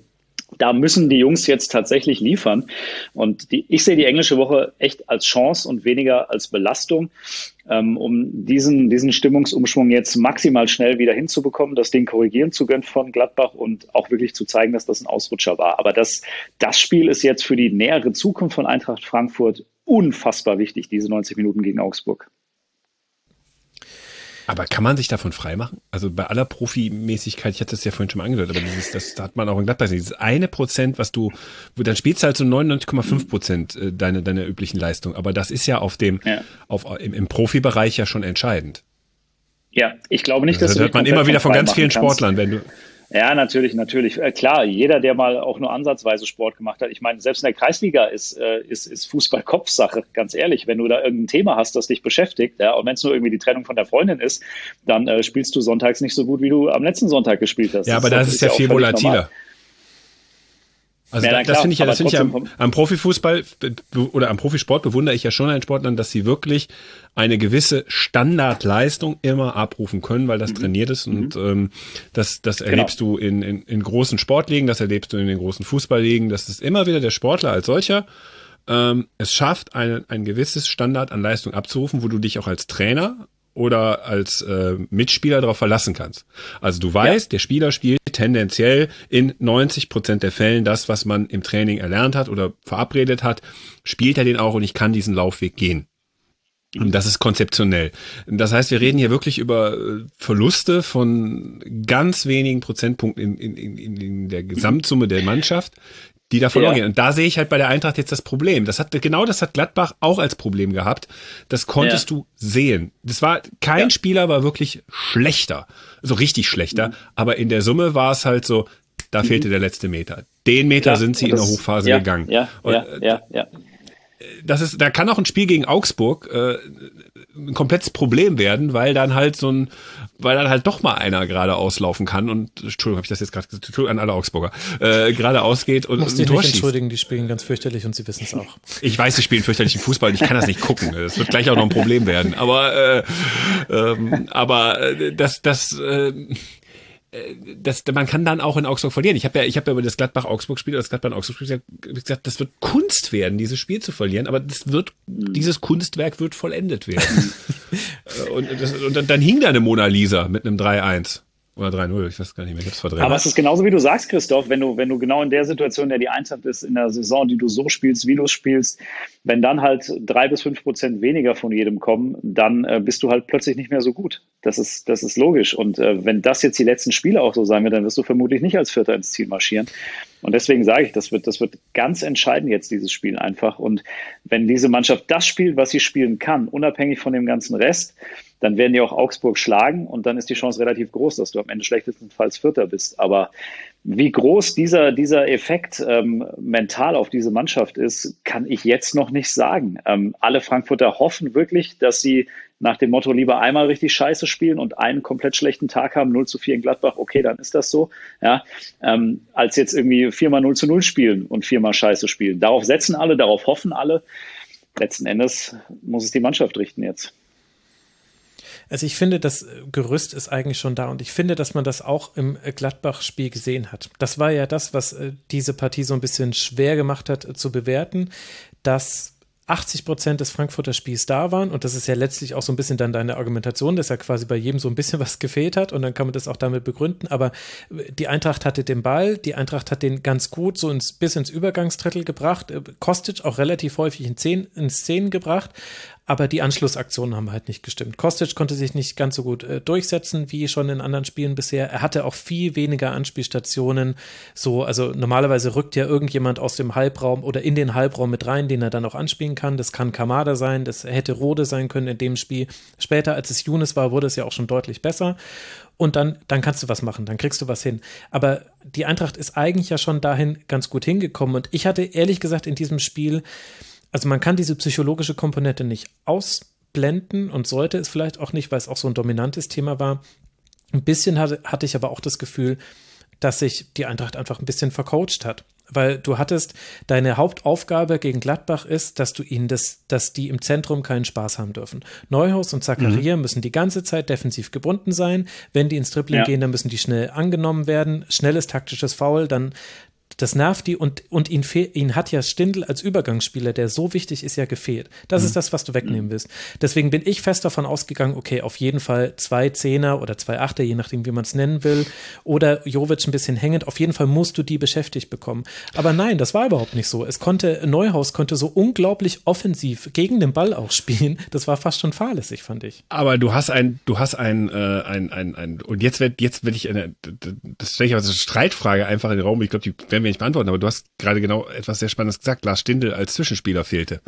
da müssen die Jungs jetzt tatsächlich liefern. Und die, ich sehe die englische Woche echt als Chance und weniger als Belastung, ähm, um diesen, diesen Stimmungsumschwung jetzt maximal schnell wieder hinzubekommen, das Ding korrigieren zu können von Gladbach und auch wirklich zu zeigen, dass das ein Ausrutscher war. Aber das, das Spiel ist jetzt für die nähere Zukunft von Eintracht Frankfurt unfassbar wichtig, diese 90 Minuten gegen Augsburg. Aber kann man sich davon freimachen? Also bei aller Profimäßigkeit, ich hatte es ja vorhin schon mal angedeutet, aber dieses, das hat man auch in Gladbach, dieses eine Prozent, was du, wo dann spielst du halt so 99,5 Prozent äh, deine, deiner üblichen Leistung. Aber das ist ja auf dem, ja. auf, im, im Profibereich ja schon entscheidend. Ja, ich glaube nicht, dass das hört man immer wieder von ganz vielen Sportlern, wenn du, ja, natürlich, natürlich. Äh, klar, jeder, der mal auch nur ansatzweise Sport gemacht hat. Ich meine, selbst in der Kreisliga ist, äh, ist, ist Fußball Kopfsache, ganz ehrlich. Wenn du da irgendein Thema hast, das dich beschäftigt, ja, und wenn es nur irgendwie die Trennung von der Freundin ist, dann äh, spielst du sonntags nicht so gut, wie du am letzten Sonntag gespielt hast. Ja, aber das, das ist ja, viel volatiler. Normal. Also ja, da, das finde ich ja, das finde ich ja am, am, Profifußball oder am Profisport bewundere ich ja schon einen Sportlern, dass sie wirklich eine gewisse Standardleistung immer abrufen können, weil das mhm. trainiert ist und mhm. ähm, das, das genau. erlebst du in, in, in großen Sportligen, das erlebst du in den großen Fußballligen, dass es immer wieder der Sportler als solcher ähm, es schafft, ein, ein gewisses Standard an Leistung abzurufen, wo du dich auch als Trainer oder als äh, Mitspieler darauf verlassen kannst. Also du weißt, ja. der Spieler spielt tendenziell in 90 Prozent der Fällen das, was man im Training erlernt hat oder verabredet hat, spielt er den auch und ich kann diesen Laufweg gehen. Und das ist konzeptionell. Das heißt, wir reden hier wirklich über äh, Verluste von ganz wenigen Prozentpunkten in, in, in, in der Gesamtsumme der Mannschaft, die da verloren ja. gehen. Und da sehe ich halt bei der Eintracht jetzt das Problem. Das hat, genau das hat Gladbach auch als Problem gehabt. Das konntest ja. du sehen. Das war, kein ja. Spieler war wirklich schlechter. So richtig schlechter. Mhm. Aber in der Summe war es halt so, da mhm. fehlte der letzte Meter. Den Meter sind sie in der Hochphase gegangen. Ja, Und, ja, ja, ja. Das ist, da kann auch ein Spiel gegen Augsburg äh, ein komplettes Problem werden, weil dann halt so ein, weil dann halt doch mal einer gerade auslaufen kann und Entschuldigung, habe ich das jetzt gerade Entschuldigung an alle Augsburger äh, gerade ausgeht und Musst ein Tor nicht entschuldigen, die spielen ganz fürchterlich und sie wissen es auch. Ich weiß, sie spielen fürchterlichen Fußball, ich kann das nicht gucken. Das wird gleich auch noch ein Problem werden. Aber äh, ähm, aber äh, das das äh, das, man kann dann auch in Augsburg verlieren. Ich habe ja, ich habe ja über das Gladbach-Augsburg-Spiel, das Gladbach-Augsburg-Spiel gesagt, das wird Kunst werden, dieses Spiel zu verlieren, aber das wird, dieses Kunstwerk wird vollendet werden. und, das, und dann hing da eine Mona Lisa mit einem 3-1. Oder 3-0, ich weiß gar nicht mehr, ich hab's verdreht. Aber es ist genauso wie du sagst, Christoph, wenn du, wenn du genau in der Situation, der die Eintracht ist, in der Saison, die du so spielst, wie du spielst, wenn dann halt drei bis fünf Prozent weniger von jedem kommen, dann äh, bist du halt plötzlich nicht mehr so gut. Das ist, das ist logisch. Und äh, wenn das jetzt die letzten Spiele auch so sein wird, dann wirst du vermutlich nicht als Vierter ins Ziel marschieren. Und deswegen sage ich, das wird, das wird ganz entscheidend jetzt, dieses Spiel einfach. Und wenn diese Mannschaft das spielt, was sie spielen kann, unabhängig von dem ganzen Rest, dann werden die auch Augsburg schlagen und dann ist die Chance relativ groß, dass du am Ende schlechtestenfalls Vierter bist. Aber wie groß dieser, dieser Effekt ähm, mental auf diese Mannschaft ist, kann ich jetzt noch nicht sagen. Ähm, alle Frankfurter hoffen wirklich, dass sie nach dem Motto lieber einmal richtig scheiße spielen und einen komplett schlechten Tag haben, 0 zu 4 in Gladbach, okay, dann ist das so, ja, ähm, als jetzt irgendwie viermal 0 zu 0 spielen und viermal scheiße spielen. Darauf setzen alle, darauf hoffen alle. Letzten Endes muss es die Mannschaft richten jetzt. Also ich finde, das Gerüst ist eigentlich schon da und ich finde, dass man das auch im Gladbach-Spiel gesehen hat. Das war ja das, was äh, diese Partie so ein bisschen schwer gemacht hat äh, zu bewerten, dass 80 Prozent des Frankfurter Spiels da waren und das ist ja letztlich auch so ein bisschen dann deine Argumentation, dass ja quasi bei jedem so ein bisschen was gefehlt hat und dann kann man das auch damit begründen, aber äh, die Eintracht hatte den Ball, die Eintracht hat den ganz gut so ins, bis ins Übergangsdrittel gebracht, Kostic auch relativ häufig in, Szenen, in Szenen gebracht, aber die Anschlussaktionen haben halt nicht gestimmt. Kostic konnte sich nicht ganz so gut äh, durchsetzen wie schon in anderen Spielen bisher. Er hatte auch viel weniger Anspielstationen. So, also normalerweise rückt ja irgendjemand aus dem Halbraum oder in den Halbraum mit rein, den er dann auch anspielen kann. Das kann Kamada sein, das hätte Rode sein können in dem Spiel. Später, als es Younes war, wurde es ja auch schon deutlich besser. Und dann, dann kannst du was machen, dann kriegst du was hin. Aber die Eintracht ist eigentlich ja schon dahin ganz gut hingekommen. Und ich hatte ehrlich gesagt in diesem Spiel also man kann diese psychologische Komponente nicht ausblenden und sollte es vielleicht auch nicht, weil es auch so ein dominantes Thema war. Ein bisschen hatte, hatte ich aber auch das Gefühl, dass sich die Eintracht einfach ein bisschen vercoacht hat. Weil du hattest, deine Hauptaufgabe gegen Gladbach ist, dass du ihnen das, dass die im Zentrum keinen Spaß haben dürfen. Neuhaus und Zakaria mhm. müssen die ganze Zeit defensiv gebunden sein. Wenn die ins Dribbling ja. gehen, dann müssen die schnell angenommen werden. Schnelles taktisches Foul, dann das nervt die und, und ihn, ihn hat ja Stindl als Übergangsspieler, der so wichtig ist, ja gefehlt. Das mhm. ist das, was du wegnehmen willst. Deswegen bin ich fest davon ausgegangen, okay, auf jeden Fall zwei Zehner oder zwei Achter, je nachdem, wie man es nennen will, oder Jovic ein bisschen hängend. Auf jeden Fall musst du die beschäftigt bekommen. Aber nein, das war überhaupt nicht so. Es konnte, Neuhaus konnte so unglaublich offensiv gegen den Ball auch spielen. Das war fast schon fahrlässig, fand ich. Aber du hast ein, du hast ein, äh, ein, ein, ein, und jetzt wird, jetzt will ich eine, das stelle ich als Streitfrage einfach in den Raum. Ich glaube, die werden wir nicht beantworten, aber du hast gerade genau etwas sehr Spannendes gesagt. Lars Stindl als Zwischenspieler fehlte.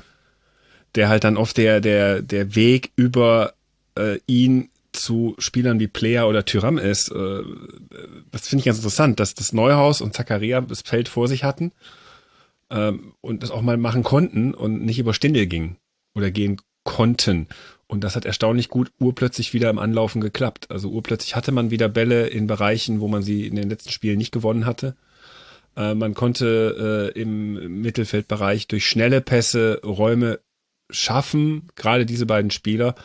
Der halt dann oft der, der, der Weg über äh, ihn zu Spielern wie Player oder Tyram ist. Äh, das finde ich ganz interessant, dass das Neuhaus und Zakaria das Feld vor sich hatten ähm, und das auch mal machen konnten und nicht über Stindel ging oder gehen konnten. Und das hat erstaunlich gut urplötzlich wieder im Anlaufen geklappt. Also urplötzlich hatte man wieder Bälle in Bereichen, wo man sie in den letzten Spielen nicht gewonnen hatte. Äh, man konnte äh, im Mittelfeldbereich durch schnelle Pässe Räume schaffen, gerade diese beiden Spieler.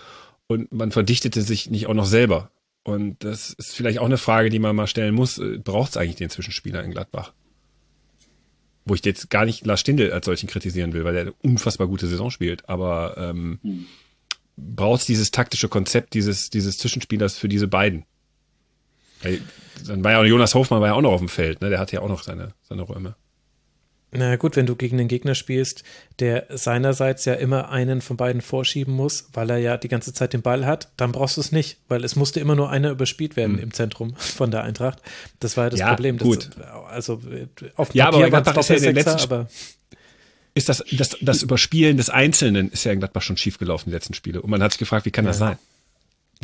Und man verdichtete sich nicht auch noch selber. Und das ist vielleicht auch eine Frage, die man mal stellen muss. Äh, Braucht es eigentlich den Zwischenspieler in Gladbach? Wo ich jetzt gar nicht Lars Stindl als solchen kritisieren will, weil er eine unfassbar gute Saison spielt. Aber ähm, hm. braucht es dieses taktische Konzept dieses, dieses Zwischenspielers für diese beiden? Dann war ja auch Jonas Hofmann war ja auch noch auf dem Feld, ne? Der hatte ja auch noch seine, seine Räume. Na gut, wenn du gegen einen Gegner spielst, der seinerseits ja immer einen von beiden vorschieben muss, weil er ja die ganze Zeit den Ball hat, dann brauchst du es nicht, weil es musste immer nur einer überspielt werden mhm. im Zentrum von der Eintracht. Das war ja das ja, Problem. Das, gut. Also auf ja, Papier aber war es ja in den letzten aber ist das, das, das Überspielen des Einzelnen ist ja in Gladbach schon schiefgelaufen, die letzten Spiele. Und man hat sich gefragt, wie kann ja. das sein?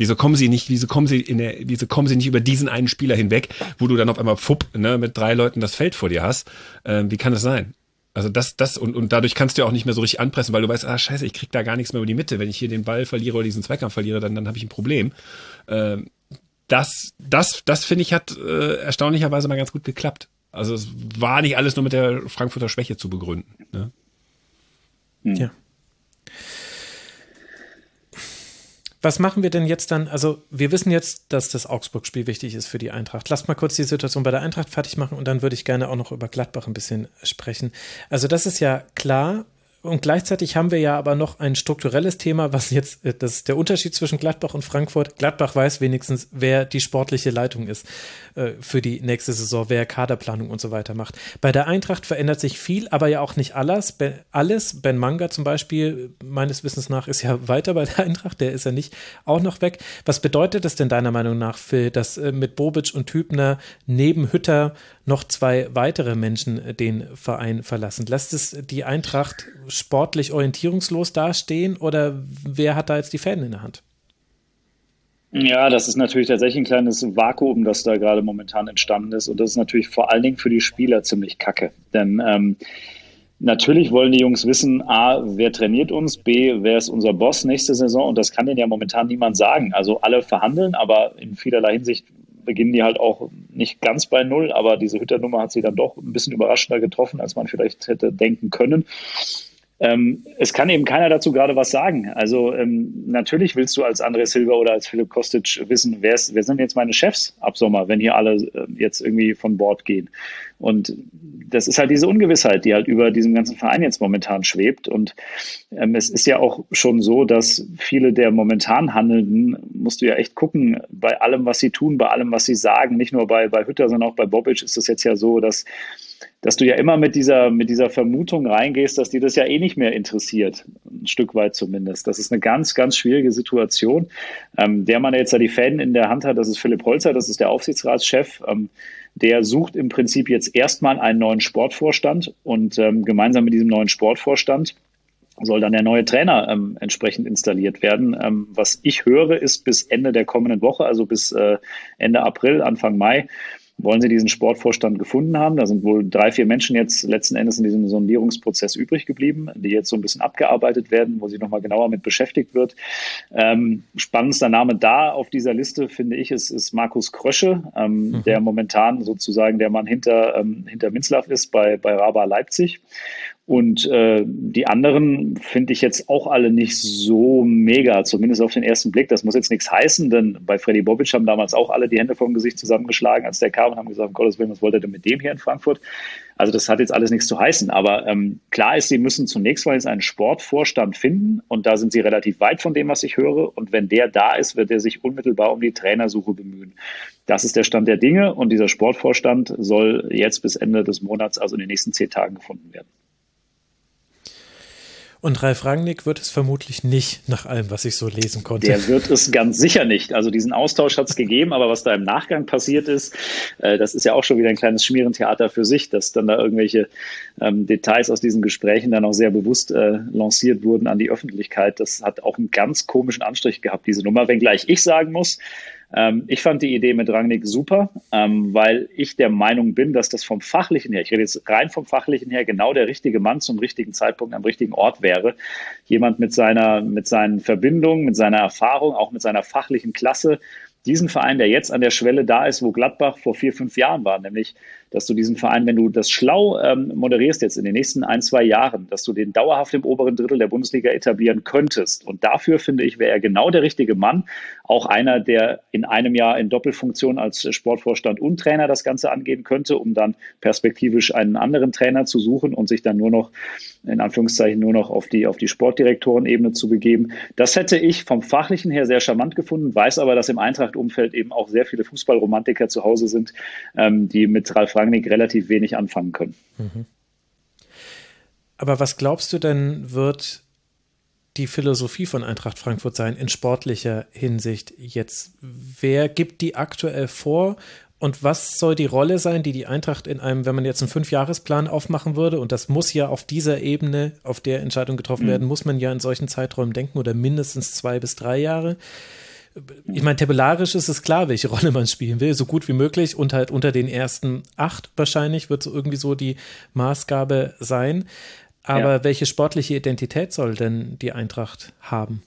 Wieso kommen sie nicht, wieso kommen sie in der, wieso kommen sie nicht über diesen einen Spieler hinweg, wo du dann auf einmal fupp, ne, mit drei Leuten das Feld vor dir hast? Ähm, wie kann das sein? Also das, das und, und dadurch kannst du ja auch nicht mehr so richtig anpressen, weil du weißt, ah scheiße, ich krieg da gar nichts mehr über die Mitte. Wenn ich hier den Ball verliere oder diesen Zweikampf verliere, dann, dann habe ich ein Problem. Ähm, das, das, das finde ich hat äh, erstaunlicherweise mal ganz gut geklappt. Also es war nicht alles nur mit der Frankfurter Schwäche zu begründen. Ne? Ja. Was machen wir denn jetzt dann? Also, wir wissen jetzt, dass das Augsburg-Spiel wichtig ist für die Eintracht. Lasst mal kurz die Situation bei der Eintracht fertig machen und dann würde ich gerne auch noch über Gladbach ein bisschen sprechen. Also, das ist ja klar. Und gleichzeitig haben wir ja aber noch ein strukturelles Thema, was jetzt, äh, das ist der Unterschied zwischen Gladbach und Frankfurt. Gladbach weiß wenigstens, wer die sportliche Leitung ist äh, für die nächste Saison, wer Kaderplanung und so weiter macht. Bei der Eintracht verändert sich viel, aber ja auch nicht alles. Ben, alles. Ben Manga zum Beispiel, meines Wissens nach, ist ja weiter bei der Eintracht, der ist ja nicht auch noch weg. Was bedeutet das denn deiner Meinung nach, Phil, dass äh, mit Bobic und Hübner neben Hütter noch zwei weitere Menschen den Verein verlassen? Lässt es die Eintracht sportlich orientierungslos dastehen oder wer hat da jetzt die Fäden in der Hand? Ja, das ist natürlich tatsächlich ein kleines Vakuum, das da gerade momentan entstanden ist. Und das ist natürlich vor allen Dingen für die Spieler ziemlich kacke. Denn ähm, natürlich wollen die Jungs wissen, A, wer trainiert uns, B, wer ist unser Boss nächste Saison. Und das kann denen ja momentan niemand sagen. Also alle verhandeln, aber in vielerlei Hinsicht beginnen die halt auch nicht ganz bei Null. Aber diese Hütternummer hat sie dann doch ein bisschen überraschender getroffen, als man vielleicht hätte denken können. Ähm, es kann eben keiner dazu gerade was sagen. Also ähm, natürlich willst du als André Silva oder als Philipp Kostic wissen, wer, ist, wer sind jetzt meine Chefs ab Sommer, wenn hier alle äh, jetzt irgendwie von Bord gehen. Und das ist halt diese Ungewissheit, die halt über diesem ganzen Verein jetzt momentan schwebt. Und ähm, es ist ja auch schon so, dass viele der momentan Handelnden, musst du ja echt gucken, bei allem, was sie tun, bei allem, was sie sagen, nicht nur bei, bei Hütter, sondern auch bei Bobic ist es jetzt ja so, dass dass du ja immer mit dieser, mit dieser Vermutung reingehst, dass dir das ja eh nicht mehr interessiert, ein Stück weit zumindest. Das ist eine ganz, ganz schwierige Situation. Ähm, der Mann, der jetzt da die Fäden in der Hand hat, das ist Philipp Holzer, das ist der Aufsichtsratschef. Ähm, der sucht im Prinzip jetzt erstmal einen neuen Sportvorstand und ähm, gemeinsam mit diesem neuen Sportvorstand soll dann der neue Trainer ähm, entsprechend installiert werden. Ähm, was ich höre, ist bis Ende der kommenden Woche, also bis äh, Ende April, Anfang Mai, wollen sie diesen Sportvorstand gefunden haben. Da sind wohl drei, vier Menschen jetzt letzten Endes in diesem Sondierungsprozess übrig geblieben, die jetzt so ein bisschen abgearbeitet werden, wo sie nochmal genauer mit beschäftigt wird. Ähm, spannendster Name da auf dieser Liste, finde ich, ist, ist Markus Krösche, ähm, mhm. der momentan sozusagen der Mann hinter, ähm, hinter Minzlaff ist bei, bei Raba Leipzig. Und äh, die anderen finde ich jetzt auch alle nicht so mega, zumindest auf den ersten Blick. Das muss jetzt nichts heißen, denn bei Freddy Bobic haben damals auch alle die Hände vom Gesicht zusammengeschlagen, als der kam und haben gesagt, Gottes Willen, was wollte er denn mit dem hier in Frankfurt? Also das hat jetzt alles nichts zu heißen. Aber ähm, klar ist, sie müssen zunächst mal jetzt einen Sportvorstand finden und da sind sie relativ weit von dem, was ich höre. Und wenn der da ist, wird er sich unmittelbar um die Trainersuche bemühen. Das ist der Stand der Dinge und dieser Sportvorstand soll jetzt bis Ende des Monats, also in den nächsten zehn Tagen, gefunden werden. Und Ralf Rangnick wird es vermutlich nicht, nach allem, was ich so lesen konnte. Der wird es ganz sicher nicht. Also diesen Austausch hat es gegeben, aber was da im Nachgang passiert ist, äh, das ist ja auch schon wieder ein kleines Schmierentheater für sich, dass dann da irgendwelche ähm, Details aus diesen Gesprächen dann auch sehr bewusst äh, lanciert wurden an die Öffentlichkeit. Das hat auch einen ganz komischen Anstrich gehabt, diese Nummer, wenngleich ich sagen muss, ähm, ich fand die Idee mit Rangnick super, ähm, weil ich der Meinung bin, dass das vom Fachlichen her, ich rede jetzt rein vom Fachlichen her, genau der richtige Mann zum richtigen Zeitpunkt am richtigen Ort wäre. Jemand mit seiner, mit seinen Verbindungen, mit seiner Erfahrung, auch mit seiner fachlichen Klasse, diesen Verein, der jetzt an der Schwelle da ist, wo Gladbach vor vier, fünf Jahren war, nämlich dass du diesen Verein, wenn du das schlau ähm, moderierst jetzt in den nächsten ein, zwei Jahren, dass du den dauerhaft im oberen Drittel der Bundesliga etablieren könntest. Und dafür finde ich, wäre er genau der richtige Mann. Auch einer, der in einem Jahr in Doppelfunktion als Sportvorstand und Trainer das Ganze angehen könnte, um dann perspektivisch einen anderen Trainer zu suchen und sich dann nur noch, in Anführungszeichen, nur noch auf die, auf die Sportdirektorenebene zu begeben. Das hätte ich vom Fachlichen her sehr charmant gefunden, weiß aber, dass im Eintracht-Umfeld eben auch sehr viele Fußballromantiker zu Hause sind, ähm, die mit Ralf Rangnick relativ wenig anfangen können. Mhm. Aber was glaubst du denn, wird die Philosophie von Eintracht Frankfurt sein in sportlicher Hinsicht jetzt? Wer gibt die aktuell vor und was soll die Rolle sein, die die Eintracht in einem, wenn man jetzt einen Fünfjahresplan aufmachen würde, und das muss ja auf dieser Ebene, auf der Entscheidung getroffen mhm. werden, muss man ja in solchen Zeiträumen denken oder mindestens zwei bis drei Jahre. Ich meine, tabellarisch ist es klar, welche Rolle man spielen will, so gut wie möglich und halt unter den ersten acht wahrscheinlich wird so irgendwie so die Maßgabe sein. Aber ja. welche sportliche Identität soll denn die Eintracht haben?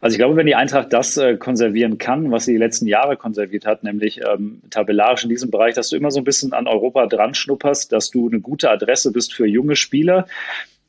Also ich glaube, wenn die Eintracht das äh, konservieren kann, was sie die letzten Jahre konserviert hat, nämlich ähm, tabellarisch in diesem Bereich, dass du immer so ein bisschen an Europa dran schnupperst, dass du eine gute Adresse bist für junge Spieler,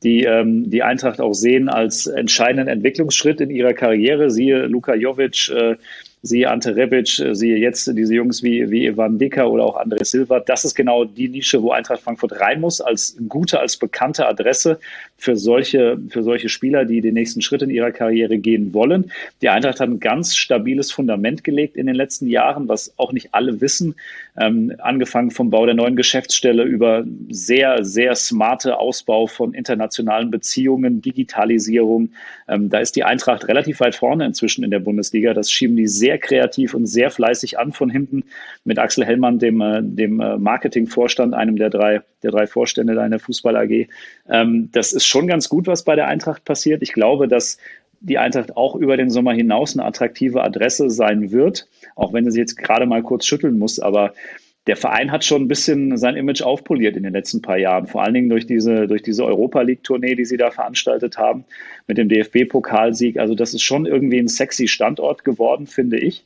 die ähm, die Eintracht auch sehen als entscheidenden Entwicklungsschritt in ihrer Karriere. Siehe Luka Jovic, äh, siehe Ante Rebic, äh, siehe jetzt diese Jungs wie, wie Ivan Dicker oder auch André Silva. Das ist genau die Nische, wo Eintracht Frankfurt rein muss, als gute, als bekannte Adresse für solche, für solche Spieler, die den nächsten Schritt in ihrer Karriere gehen wollen. Die Eintracht hat ein ganz stabiles Fundament gelegt in den letzten Jahren, was auch nicht alle wissen. Ähm, angefangen vom Bau der neuen Geschäftsstelle über sehr, sehr smarte Ausbau von internationalen Beziehungen, Digitalisierung. Ähm, da ist die Eintracht relativ weit vorne inzwischen in der Bundesliga. Das schieben die sehr kreativ und sehr fleißig an von hinten mit Axel Hellmann, dem, äh, dem äh, Marketingvorstand, einem der drei, der drei Vorstände deiner Fußball AG. Ähm, das ist schon ganz gut, was bei der Eintracht passiert. Ich glaube, dass die Eintracht auch über den Sommer hinaus eine attraktive Adresse sein wird, auch wenn sie jetzt gerade mal kurz schütteln muss. Aber der Verein hat schon ein bisschen sein Image aufpoliert in den letzten paar Jahren, vor allen Dingen durch diese, durch diese Europa League-Tournee, die sie da veranstaltet haben, mit dem DFB-Pokalsieg. Also das ist schon irgendwie ein sexy Standort geworden, finde ich.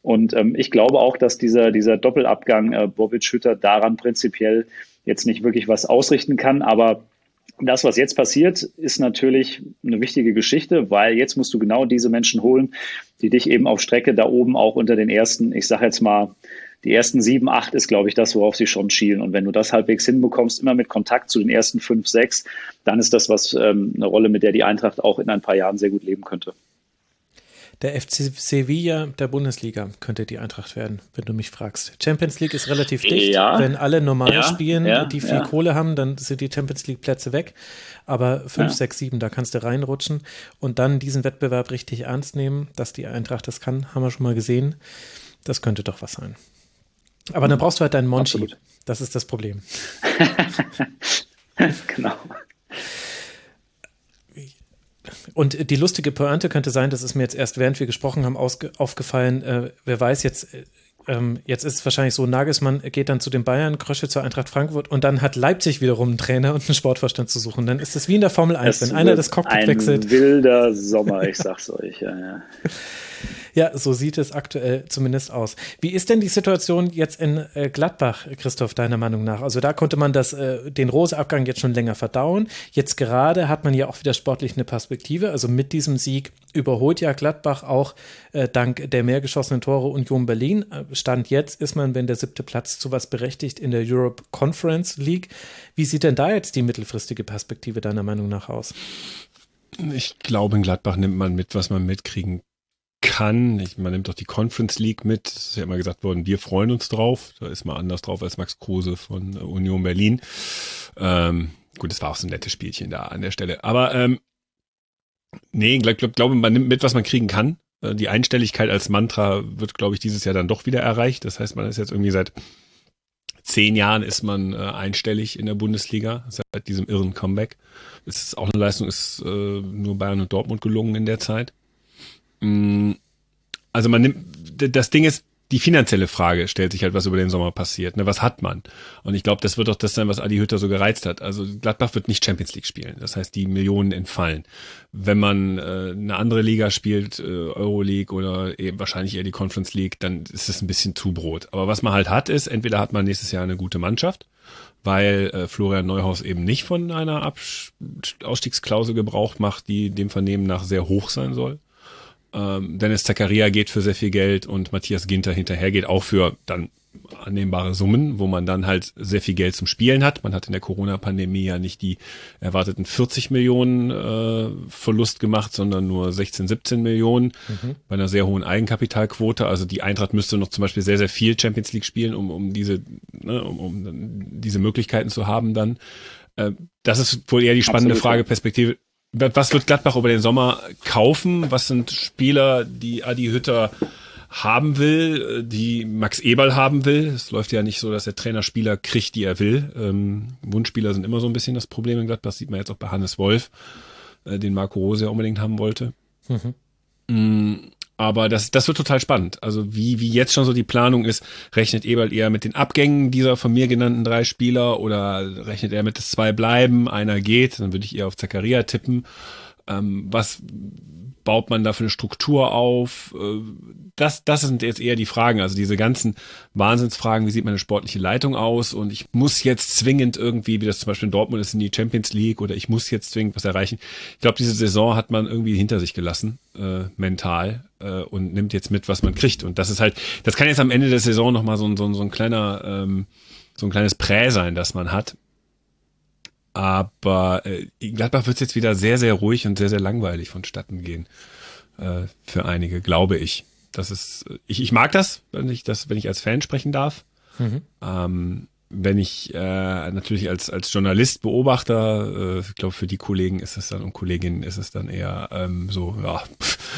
Und ähm, ich glaube auch, dass dieser, dieser Doppelabgang äh, Bobic-Hütter daran prinzipiell jetzt nicht wirklich was ausrichten kann, aber das, was jetzt passiert, ist natürlich eine wichtige Geschichte, weil jetzt musst du genau diese Menschen holen, die dich eben auf Strecke da oben auch unter den ersten, ich sage jetzt mal, die ersten sieben, acht ist, glaube ich, das, worauf sie schon schielen. Und wenn du das halbwegs hinbekommst, immer mit Kontakt zu den ersten fünf, sechs, dann ist das was ähm, eine Rolle, mit der die Eintracht auch in ein paar Jahren sehr gut leben könnte. Der FC Sevilla der Bundesliga könnte die Eintracht werden, wenn du mich fragst. Champions League ist relativ dicht. Ja. Wenn alle normal ja, spielen, ja, die viel Kohle haben, dann sind die Champions League Plätze weg. Aber 5, 6, 7, da kannst du reinrutschen und dann diesen Wettbewerb richtig ernst nehmen, dass die Eintracht das kann, haben wir schon mal gesehen. Das könnte doch was sein. Aber dann brauchst du halt deinen Monchi. Absolut. Das ist das Problem. genau. Und die lustige Pointe könnte sein, das ist mir jetzt erst während wir gesprochen haben aufgefallen, äh, wer weiß, jetzt, äh, ähm, jetzt ist es wahrscheinlich so, Nagelsmann geht dann zu den Bayern, Krösche zur Eintracht Frankfurt und dann hat Leipzig wiederum einen Trainer und einen Sportverstand zu suchen. Dann ist es wie in der Formel 1, es wenn einer das Cockpit ein wechselt. Ein wilder Sommer, ich sag's euch. Ja, ja. Ja, so sieht es aktuell zumindest aus. Wie ist denn die Situation jetzt in äh, Gladbach, Christoph, deiner Meinung nach? Also da konnte man das, äh, den Rose-Abgang jetzt schon länger verdauen. Jetzt gerade hat man ja auch wieder sportlich eine Perspektive. Also mit diesem Sieg überholt ja Gladbach auch äh, dank der mehr geschossenen Tore Union Berlin. Stand jetzt ist man, wenn der siebte Platz zu was berechtigt in der Europe Conference League. Wie sieht denn da jetzt die mittelfristige Perspektive deiner Meinung nach aus? Ich glaube, in Gladbach nimmt man mit, was man mitkriegen kann. Ich, man nimmt doch die Conference League mit. Es ist ja immer gesagt worden, wir freuen uns drauf. Da ist man anders drauf als Max Kruse von Union Berlin. Ähm, gut, es war auch so ein nettes Spielchen da an der Stelle. Aber ähm, nee, ich glaube, glaub, man nimmt mit, was man kriegen kann. Äh, die Einstelligkeit als Mantra wird, glaube ich, dieses Jahr dann doch wieder erreicht. Das heißt, man ist jetzt irgendwie seit zehn Jahren ist man äh, einstellig in der Bundesliga, seit diesem irren Comeback. Das ist auch eine Leistung, ist äh, nur Bayern und Dortmund gelungen in der Zeit. Mm, also man nimmt, das Ding ist, die finanzielle Frage stellt sich halt, was über den Sommer passiert. Ne? Was hat man? Und ich glaube, das wird doch das sein, was Adi Hütter so gereizt hat. Also Gladbach wird nicht Champions League spielen. Das heißt, die Millionen entfallen. Wenn man äh, eine andere Liga spielt, äh, Euroleague oder eben wahrscheinlich eher die Conference League, dann ist es ein bisschen zu Brot. Aber was man halt hat, ist, entweder hat man nächstes Jahr eine gute Mannschaft, weil äh, Florian Neuhaus eben nicht von einer Abs Ausstiegsklausel Gebrauch macht, die dem Vernehmen nach sehr hoch sein soll ähm, Dennis Zakaria geht für sehr viel Geld und Matthias Ginter hinterher geht auch für dann annehmbare Summen, wo man dann halt sehr viel Geld zum Spielen hat. Man hat in der Corona-Pandemie ja nicht die erwarteten 40 Millionen äh, Verlust gemacht, sondern nur 16, 17 Millionen mhm. bei einer sehr hohen Eigenkapitalquote. Also die Eintracht müsste noch zum Beispiel sehr, sehr viel Champions League spielen, um, um diese, ne, um, um diese Möglichkeiten zu haben dann. Äh, das ist wohl eher die spannende Absolut. Frage, Perspektive. Was wird Gladbach über den Sommer kaufen? Was sind Spieler, die Adi Hütter haben will, die Max Eberl haben will. Es läuft ja nicht so, dass der Trainer Spieler kriegt, die er will. Ähm, Wunschspieler sind immer so ein bisschen das Problem in Gladbach. Das sieht man jetzt auch bei Hannes Wolf, äh, den Marco Rose ja unbedingt haben wollte. Mhm. Aber das, das wird total spannend. Also wie, wie jetzt schon so die Planung ist, rechnet Eberl eher mit den Abgängen dieser von mir genannten drei Spieler oder rechnet er mit, dass zwei bleiben, einer geht, dann würde ich eher auf Zakaria tippen. Ähm, was baut man da für eine Struktur auf? Äh, das, das sind jetzt eher die Fragen. Also diese ganzen Wahnsinnsfragen, wie sieht meine sportliche Leitung aus? Und ich muss jetzt zwingend irgendwie, wie das zum Beispiel in Dortmund ist, in die Champions League oder ich muss jetzt zwingend was erreichen. Ich glaube, diese Saison hat man irgendwie hinter sich gelassen, äh, mental, äh, und nimmt jetzt mit, was man kriegt. Und das ist halt, das kann jetzt am Ende der Saison nochmal so, so, so ein kleiner, ähm, so ein kleines Prä sein, das man hat. Aber äh, in Gladbach wird es jetzt wieder sehr, sehr ruhig und sehr, sehr langweilig vonstatten gehen. Äh, für einige, glaube ich. Das ist, ich, ich mag das, wenn ich das, wenn ich als Fan sprechen darf. Mhm. Ähm, wenn ich äh, natürlich als, als Journalist, Beobachter, äh, ich glaube, für die Kollegen ist es dann und Kolleginnen ist es dann eher ähm, so, ja,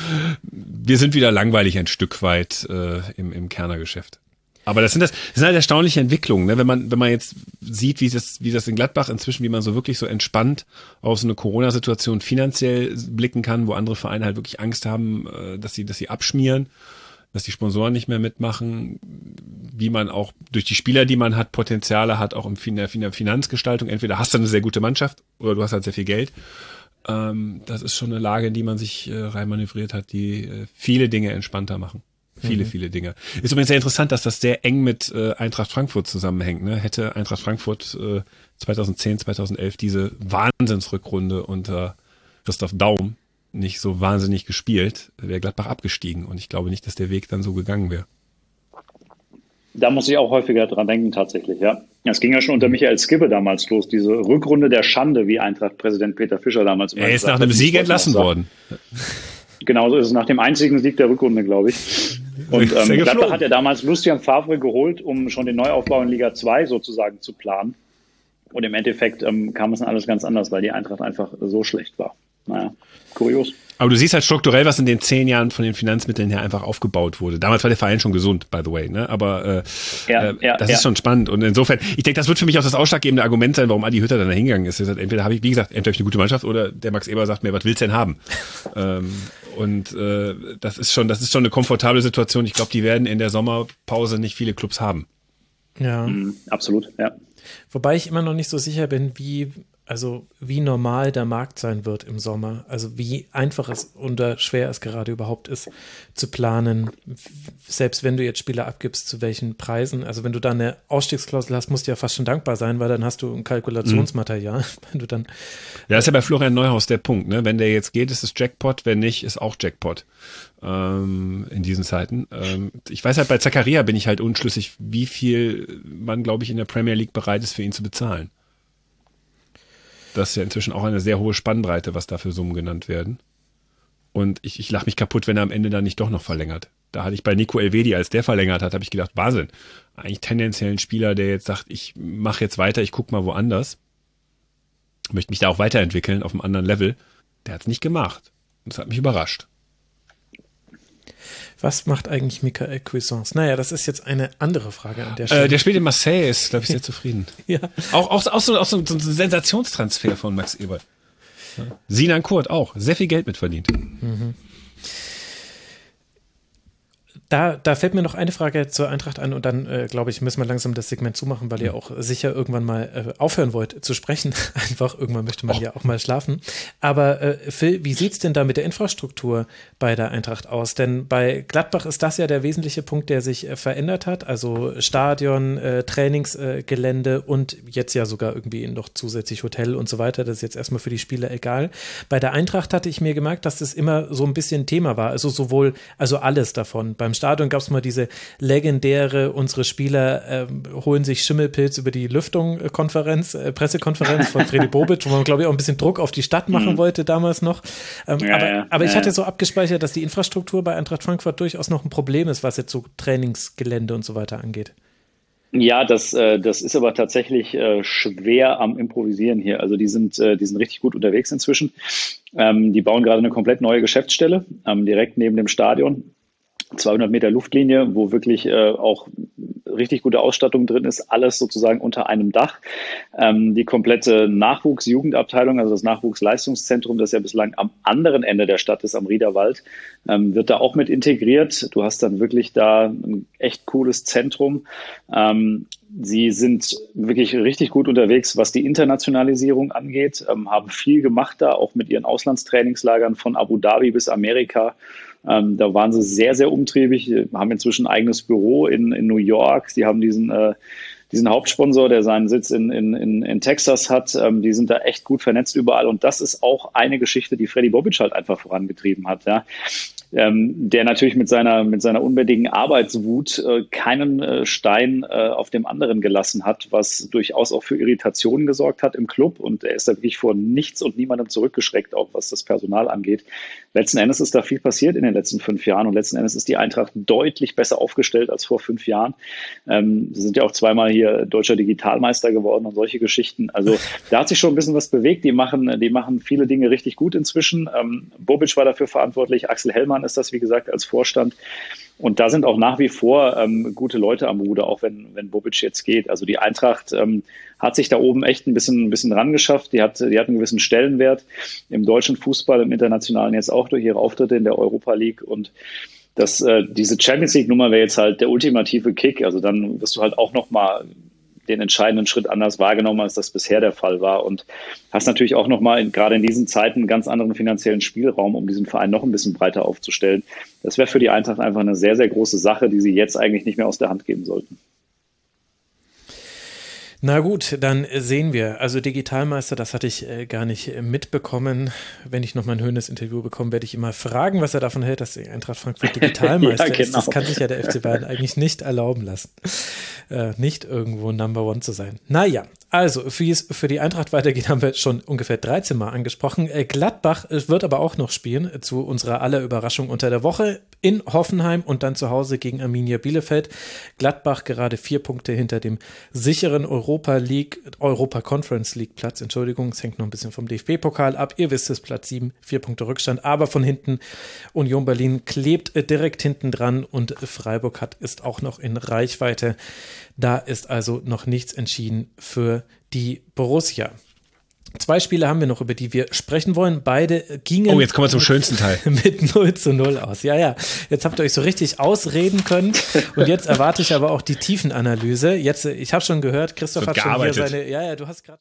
wir sind wieder langweilig ein Stück weit äh, im, im Kernergeschäft. Aber das sind das, das sind halt erstaunliche Entwicklungen, ne? wenn man wenn man jetzt sieht, wie das wie das in Gladbach inzwischen, wie man so wirklich so entspannt auf so eine Corona-Situation finanziell blicken kann, wo andere Vereine halt wirklich Angst haben, äh, dass sie dass sie abschmieren, dass die Sponsoren nicht mehr mitmachen, wie man auch durch die Spieler, die man hat, Potenziale hat, auch in der Finanzgestaltung. Entweder hast du eine sehr gute Mannschaft oder du hast halt sehr viel Geld. Ähm, das ist schon eine Lage, in die man sich äh, reinmanövriert hat, die äh, viele Dinge entspannter machen. Viele, mhm. viele Dinge. Ist übrigens sehr interessant, dass das sehr eng mit äh, Eintracht Frankfurt zusammenhängt. Ne? Hätte Eintracht Frankfurt äh, 2010, 2011 diese Wahnsinnsrückrunde unter Christoph Daum nicht so wahnsinnig gespielt, wäre Gladbach abgestiegen. Und ich glaube nicht, dass der Weg dann so gegangen wäre. Da muss ich auch häufiger dran denken, tatsächlich, ja. Es ging ja schon unter Michael Skibbe damals los, diese Rückrunde der Schande, wie Eintracht-Präsident Peter Fischer damals immer Er ist nach einem Sieg entlassen worden. Genauso ist es nach dem einzigen Sieg der Rückrunde, glaube ich. Und ähm, Gladbach hat ja damals Lucian Favre geholt, um schon den Neuaufbau in Liga 2 sozusagen zu planen. Und im Endeffekt ähm, kam es dann alles ganz anders, weil die Eintracht einfach so schlecht war. Naja, kurios. Aber du siehst halt strukturell, was in den zehn Jahren von den Finanzmitteln her einfach aufgebaut wurde. Damals war der Verein schon gesund, by the way, ne? Aber äh, ja, äh, ja, das ja. ist schon spannend. Und insofern, ich denke, das wird für mich auch das ausschlaggebende Argument sein, warum Adi Hütter dann da hingegangen ist. Sagt, entweder habe ich, wie gesagt, entweder habe ich eine gute Mannschaft oder der Max Eber sagt mir, was willst du denn haben? ähm, und äh, das ist schon, das ist schon eine komfortable Situation. Ich glaube, die werden in der Sommerpause nicht viele Clubs haben. Ja. Mhm, absolut, ja. Wobei ich immer noch nicht so sicher bin, wie also wie normal der Markt sein wird im Sommer, also wie einfach es und schwer es gerade überhaupt ist zu planen, selbst wenn du jetzt Spieler abgibst, zu welchen Preisen. Also wenn du da eine Ausstiegsklausel hast, musst du ja fast schon dankbar sein, weil dann hast du ein Kalkulationsmaterial. Mhm. Wenn du dann ja, ist ja bei Florian Neuhaus der Punkt. Ne? Wenn der jetzt geht, ist es Jackpot, wenn nicht, ist auch Jackpot ähm, in diesen Zeiten. Ähm, ich weiß halt, bei Zakaria bin ich halt unschlüssig, wie viel man, glaube ich, in der Premier League bereit ist, für ihn zu bezahlen. Das ist ja inzwischen auch eine sehr hohe Spannbreite, was da für Summen genannt werden. Und ich, ich lache mich kaputt, wenn er am Ende dann nicht doch noch verlängert. Da hatte ich bei Nico Elvedi, als der verlängert hat, habe ich gedacht, Wahnsinn. Eigentlich tendenziell ein Spieler, der jetzt sagt, ich mache jetzt weiter, ich gucke mal woanders. Möchte mich da auch weiterentwickeln auf einem anderen Level. Der hat es nicht gemacht. Und das hat mich überrascht. Was macht eigentlich Michael Cuisance? Naja, das ist jetzt eine andere Frage an der Stelle. Äh, der spielt in Marseille, ist, glaube ich, sehr zufrieden. ja. Auch, auch, auch, so, auch so, so ein Sensationstransfer von Max Ebert. Ja. Sinan Kurt auch, sehr viel Geld mitverdient. Mhm da, da fällt mir noch eine Frage zur Eintracht an und dann, äh, glaube ich, müssen wir langsam das Segment zumachen, weil ihr mhm. auch sicher irgendwann mal äh, aufhören wollt zu sprechen. Einfach, irgendwann möchte man oh. ja auch mal schlafen. Aber äh, Phil, wie sieht es denn da mit der Infrastruktur bei der Eintracht aus? Denn bei Gladbach ist das ja der wesentliche Punkt, der sich äh, verändert hat. Also Stadion, äh, Trainingsgelände und jetzt ja sogar irgendwie noch zusätzlich Hotel und so weiter. Das ist jetzt erstmal für die Spieler egal. Bei der Eintracht hatte ich mir gemerkt, dass das immer so ein bisschen Thema war. Also sowohl, also alles davon. Beim Stadion gab es mal diese legendäre, unsere Spieler äh, holen sich Schimmelpilz über die Lüftung äh, Konferenz, Pressekonferenz von Freddy Bobic, wo man, glaube ich, auch ein bisschen Druck auf die Stadt machen mhm. wollte damals noch. Ähm, ja, aber, ja, aber ja, ich hatte so abgespeichert, dass die Infrastruktur bei Eintracht Frankfurt durchaus noch ein Problem ist, was jetzt so Trainingsgelände und so weiter angeht. Ja, das, äh, das ist aber tatsächlich äh, schwer am Improvisieren hier. Also die sind, äh, die sind richtig gut unterwegs inzwischen. Ähm, die bauen gerade eine komplett neue Geschäftsstelle ähm, direkt neben dem Stadion. 200 Meter Luftlinie, wo wirklich äh, auch richtig gute Ausstattung drin ist, alles sozusagen unter einem Dach. Ähm, die komplette Nachwuchs-Jugendabteilung, also das Nachwuchsleistungszentrum, das ja bislang am anderen Ende der Stadt ist, am Riederwald, ähm, wird da auch mit integriert. Du hast dann wirklich da ein echt cooles Zentrum. Ähm, Sie sind wirklich richtig gut unterwegs, was die Internationalisierung angeht, ähm, haben viel gemacht da, auch mit ihren Auslandstrainingslagern von Abu Dhabi bis Amerika. Ähm, da waren sie sehr, sehr umtriebig, haben inzwischen ein eigenes Büro in, in New York. Sie haben diesen, äh, diesen Hauptsponsor, der seinen Sitz in, in, in, in Texas hat. Ähm, die sind da echt gut vernetzt überall. Und das ist auch eine Geschichte, die Freddy Bobic halt einfach vorangetrieben hat. Ja ähm, der natürlich mit seiner, mit seiner unbändigen Arbeitswut äh, keinen äh, Stein äh, auf dem anderen gelassen hat, was durchaus auch für Irritationen gesorgt hat im Club. Und er ist da wirklich vor nichts und niemandem zurückgeschreckt, auch was das Personal angeht. Letzten Endes ist da viel passiert in den letzten fünf Jahren und letzten Endes ist die Eintracht deutlich besser aufgestellt als vor fünf Jahren. Ähm, sie sind ja auch zweimal hier deutscher Digitalmeister geworden und solche Geschichten. Also da hat sich schon ein bisschen was bewegt. Die machen, die machen viele Dinge richtig gut inzwischen. Ähm, Bobic war dafür verantwortlich, Axel Hellmann ist das, wie gesagt, als Vorstand. Und da sind auch nach wie vor ähm, gute Leute am Ruder, auch wenn, wenn Bobic jetzt geht. Also die Eintracht ähm, hat sich da oben echt ein bisschen, ein bisschen rangeschafft. Die hat, die hat einen gewissen Stellenwert im deutschen Fußball, im internationalen jetzt auch durch ihre Auftritte in der Europa League. Und das, äh, diese Champions League Nummer wäre jetzt halt der ultimative Kick. Also dann wirst du halt auch noch mal den entscheidenden Schritt anders wahrgenommen, als das bisher der Fall war. Und hast natürlich auch nochmal gerade in diesen Zeiten einen ganz anderen finanziellen Spielraum, um diesen Verein noch ein bisschen breiter aufzustellen. Das wäre für die Eintracht einfach eine sehr, sehr große Sache, die sie jetzt eigentlich nicht mehr aus der Hand geben sollten. Na gut, dann sehen wir. Also Digitalmeister, das hatte ich äh, gar nicht äh, mitbekommen. Wenn ich noch mal ein höhenes Interview bekomme, werde ich immer fragen, was er davon hält, dass Eintracht Frankfurt Digitalmeister ja, genau. ist. Das kann sich ja der FC Bayern eigentlich nicht erlauben lassen, äh, nicht irgendwo Number One zu sein. Naja, also wie es für die Eintracht weitergeht, haben wir schon ungefähr 13 Mal angesprochen. Äh, Gladbach äh, wird aber auch noch spielen, zu unserer aller Überraschung unter der Woche in Hoffenheim und dann zu Hause gegen Arminia Bielefeld. Gladbach gerade vier Punkte hinter dem sicheren Europa League, Europa Conference League Platz. Entschuldigung, es hängt noch ein bisschen vom DFB-Pokal ab. Ihr wisst es, Platz sieben, vier Punkte Rückstand, aber von hinten Union Berlin klebt direkt hinten dran und Freiburg hat ist auch noch in Reichweite. Da ist also noch nichts entschieden für die Borussia. Zwei Spiele haben wir noch, über die wir sprechen wollen. Beide gingen. Oh, jetzt kommen wir zum schönsten Teil. Mit 0 zu 0 aus. Ja, ja. Jetzt habt ihr euch so richtig ausreden können. Und jetzt erwarte ich aber auch die Tiefenanalyse. Jetzt, ich habe schon gehört, Christoph hat schon hier seine. Ja, ja, du hast gerade.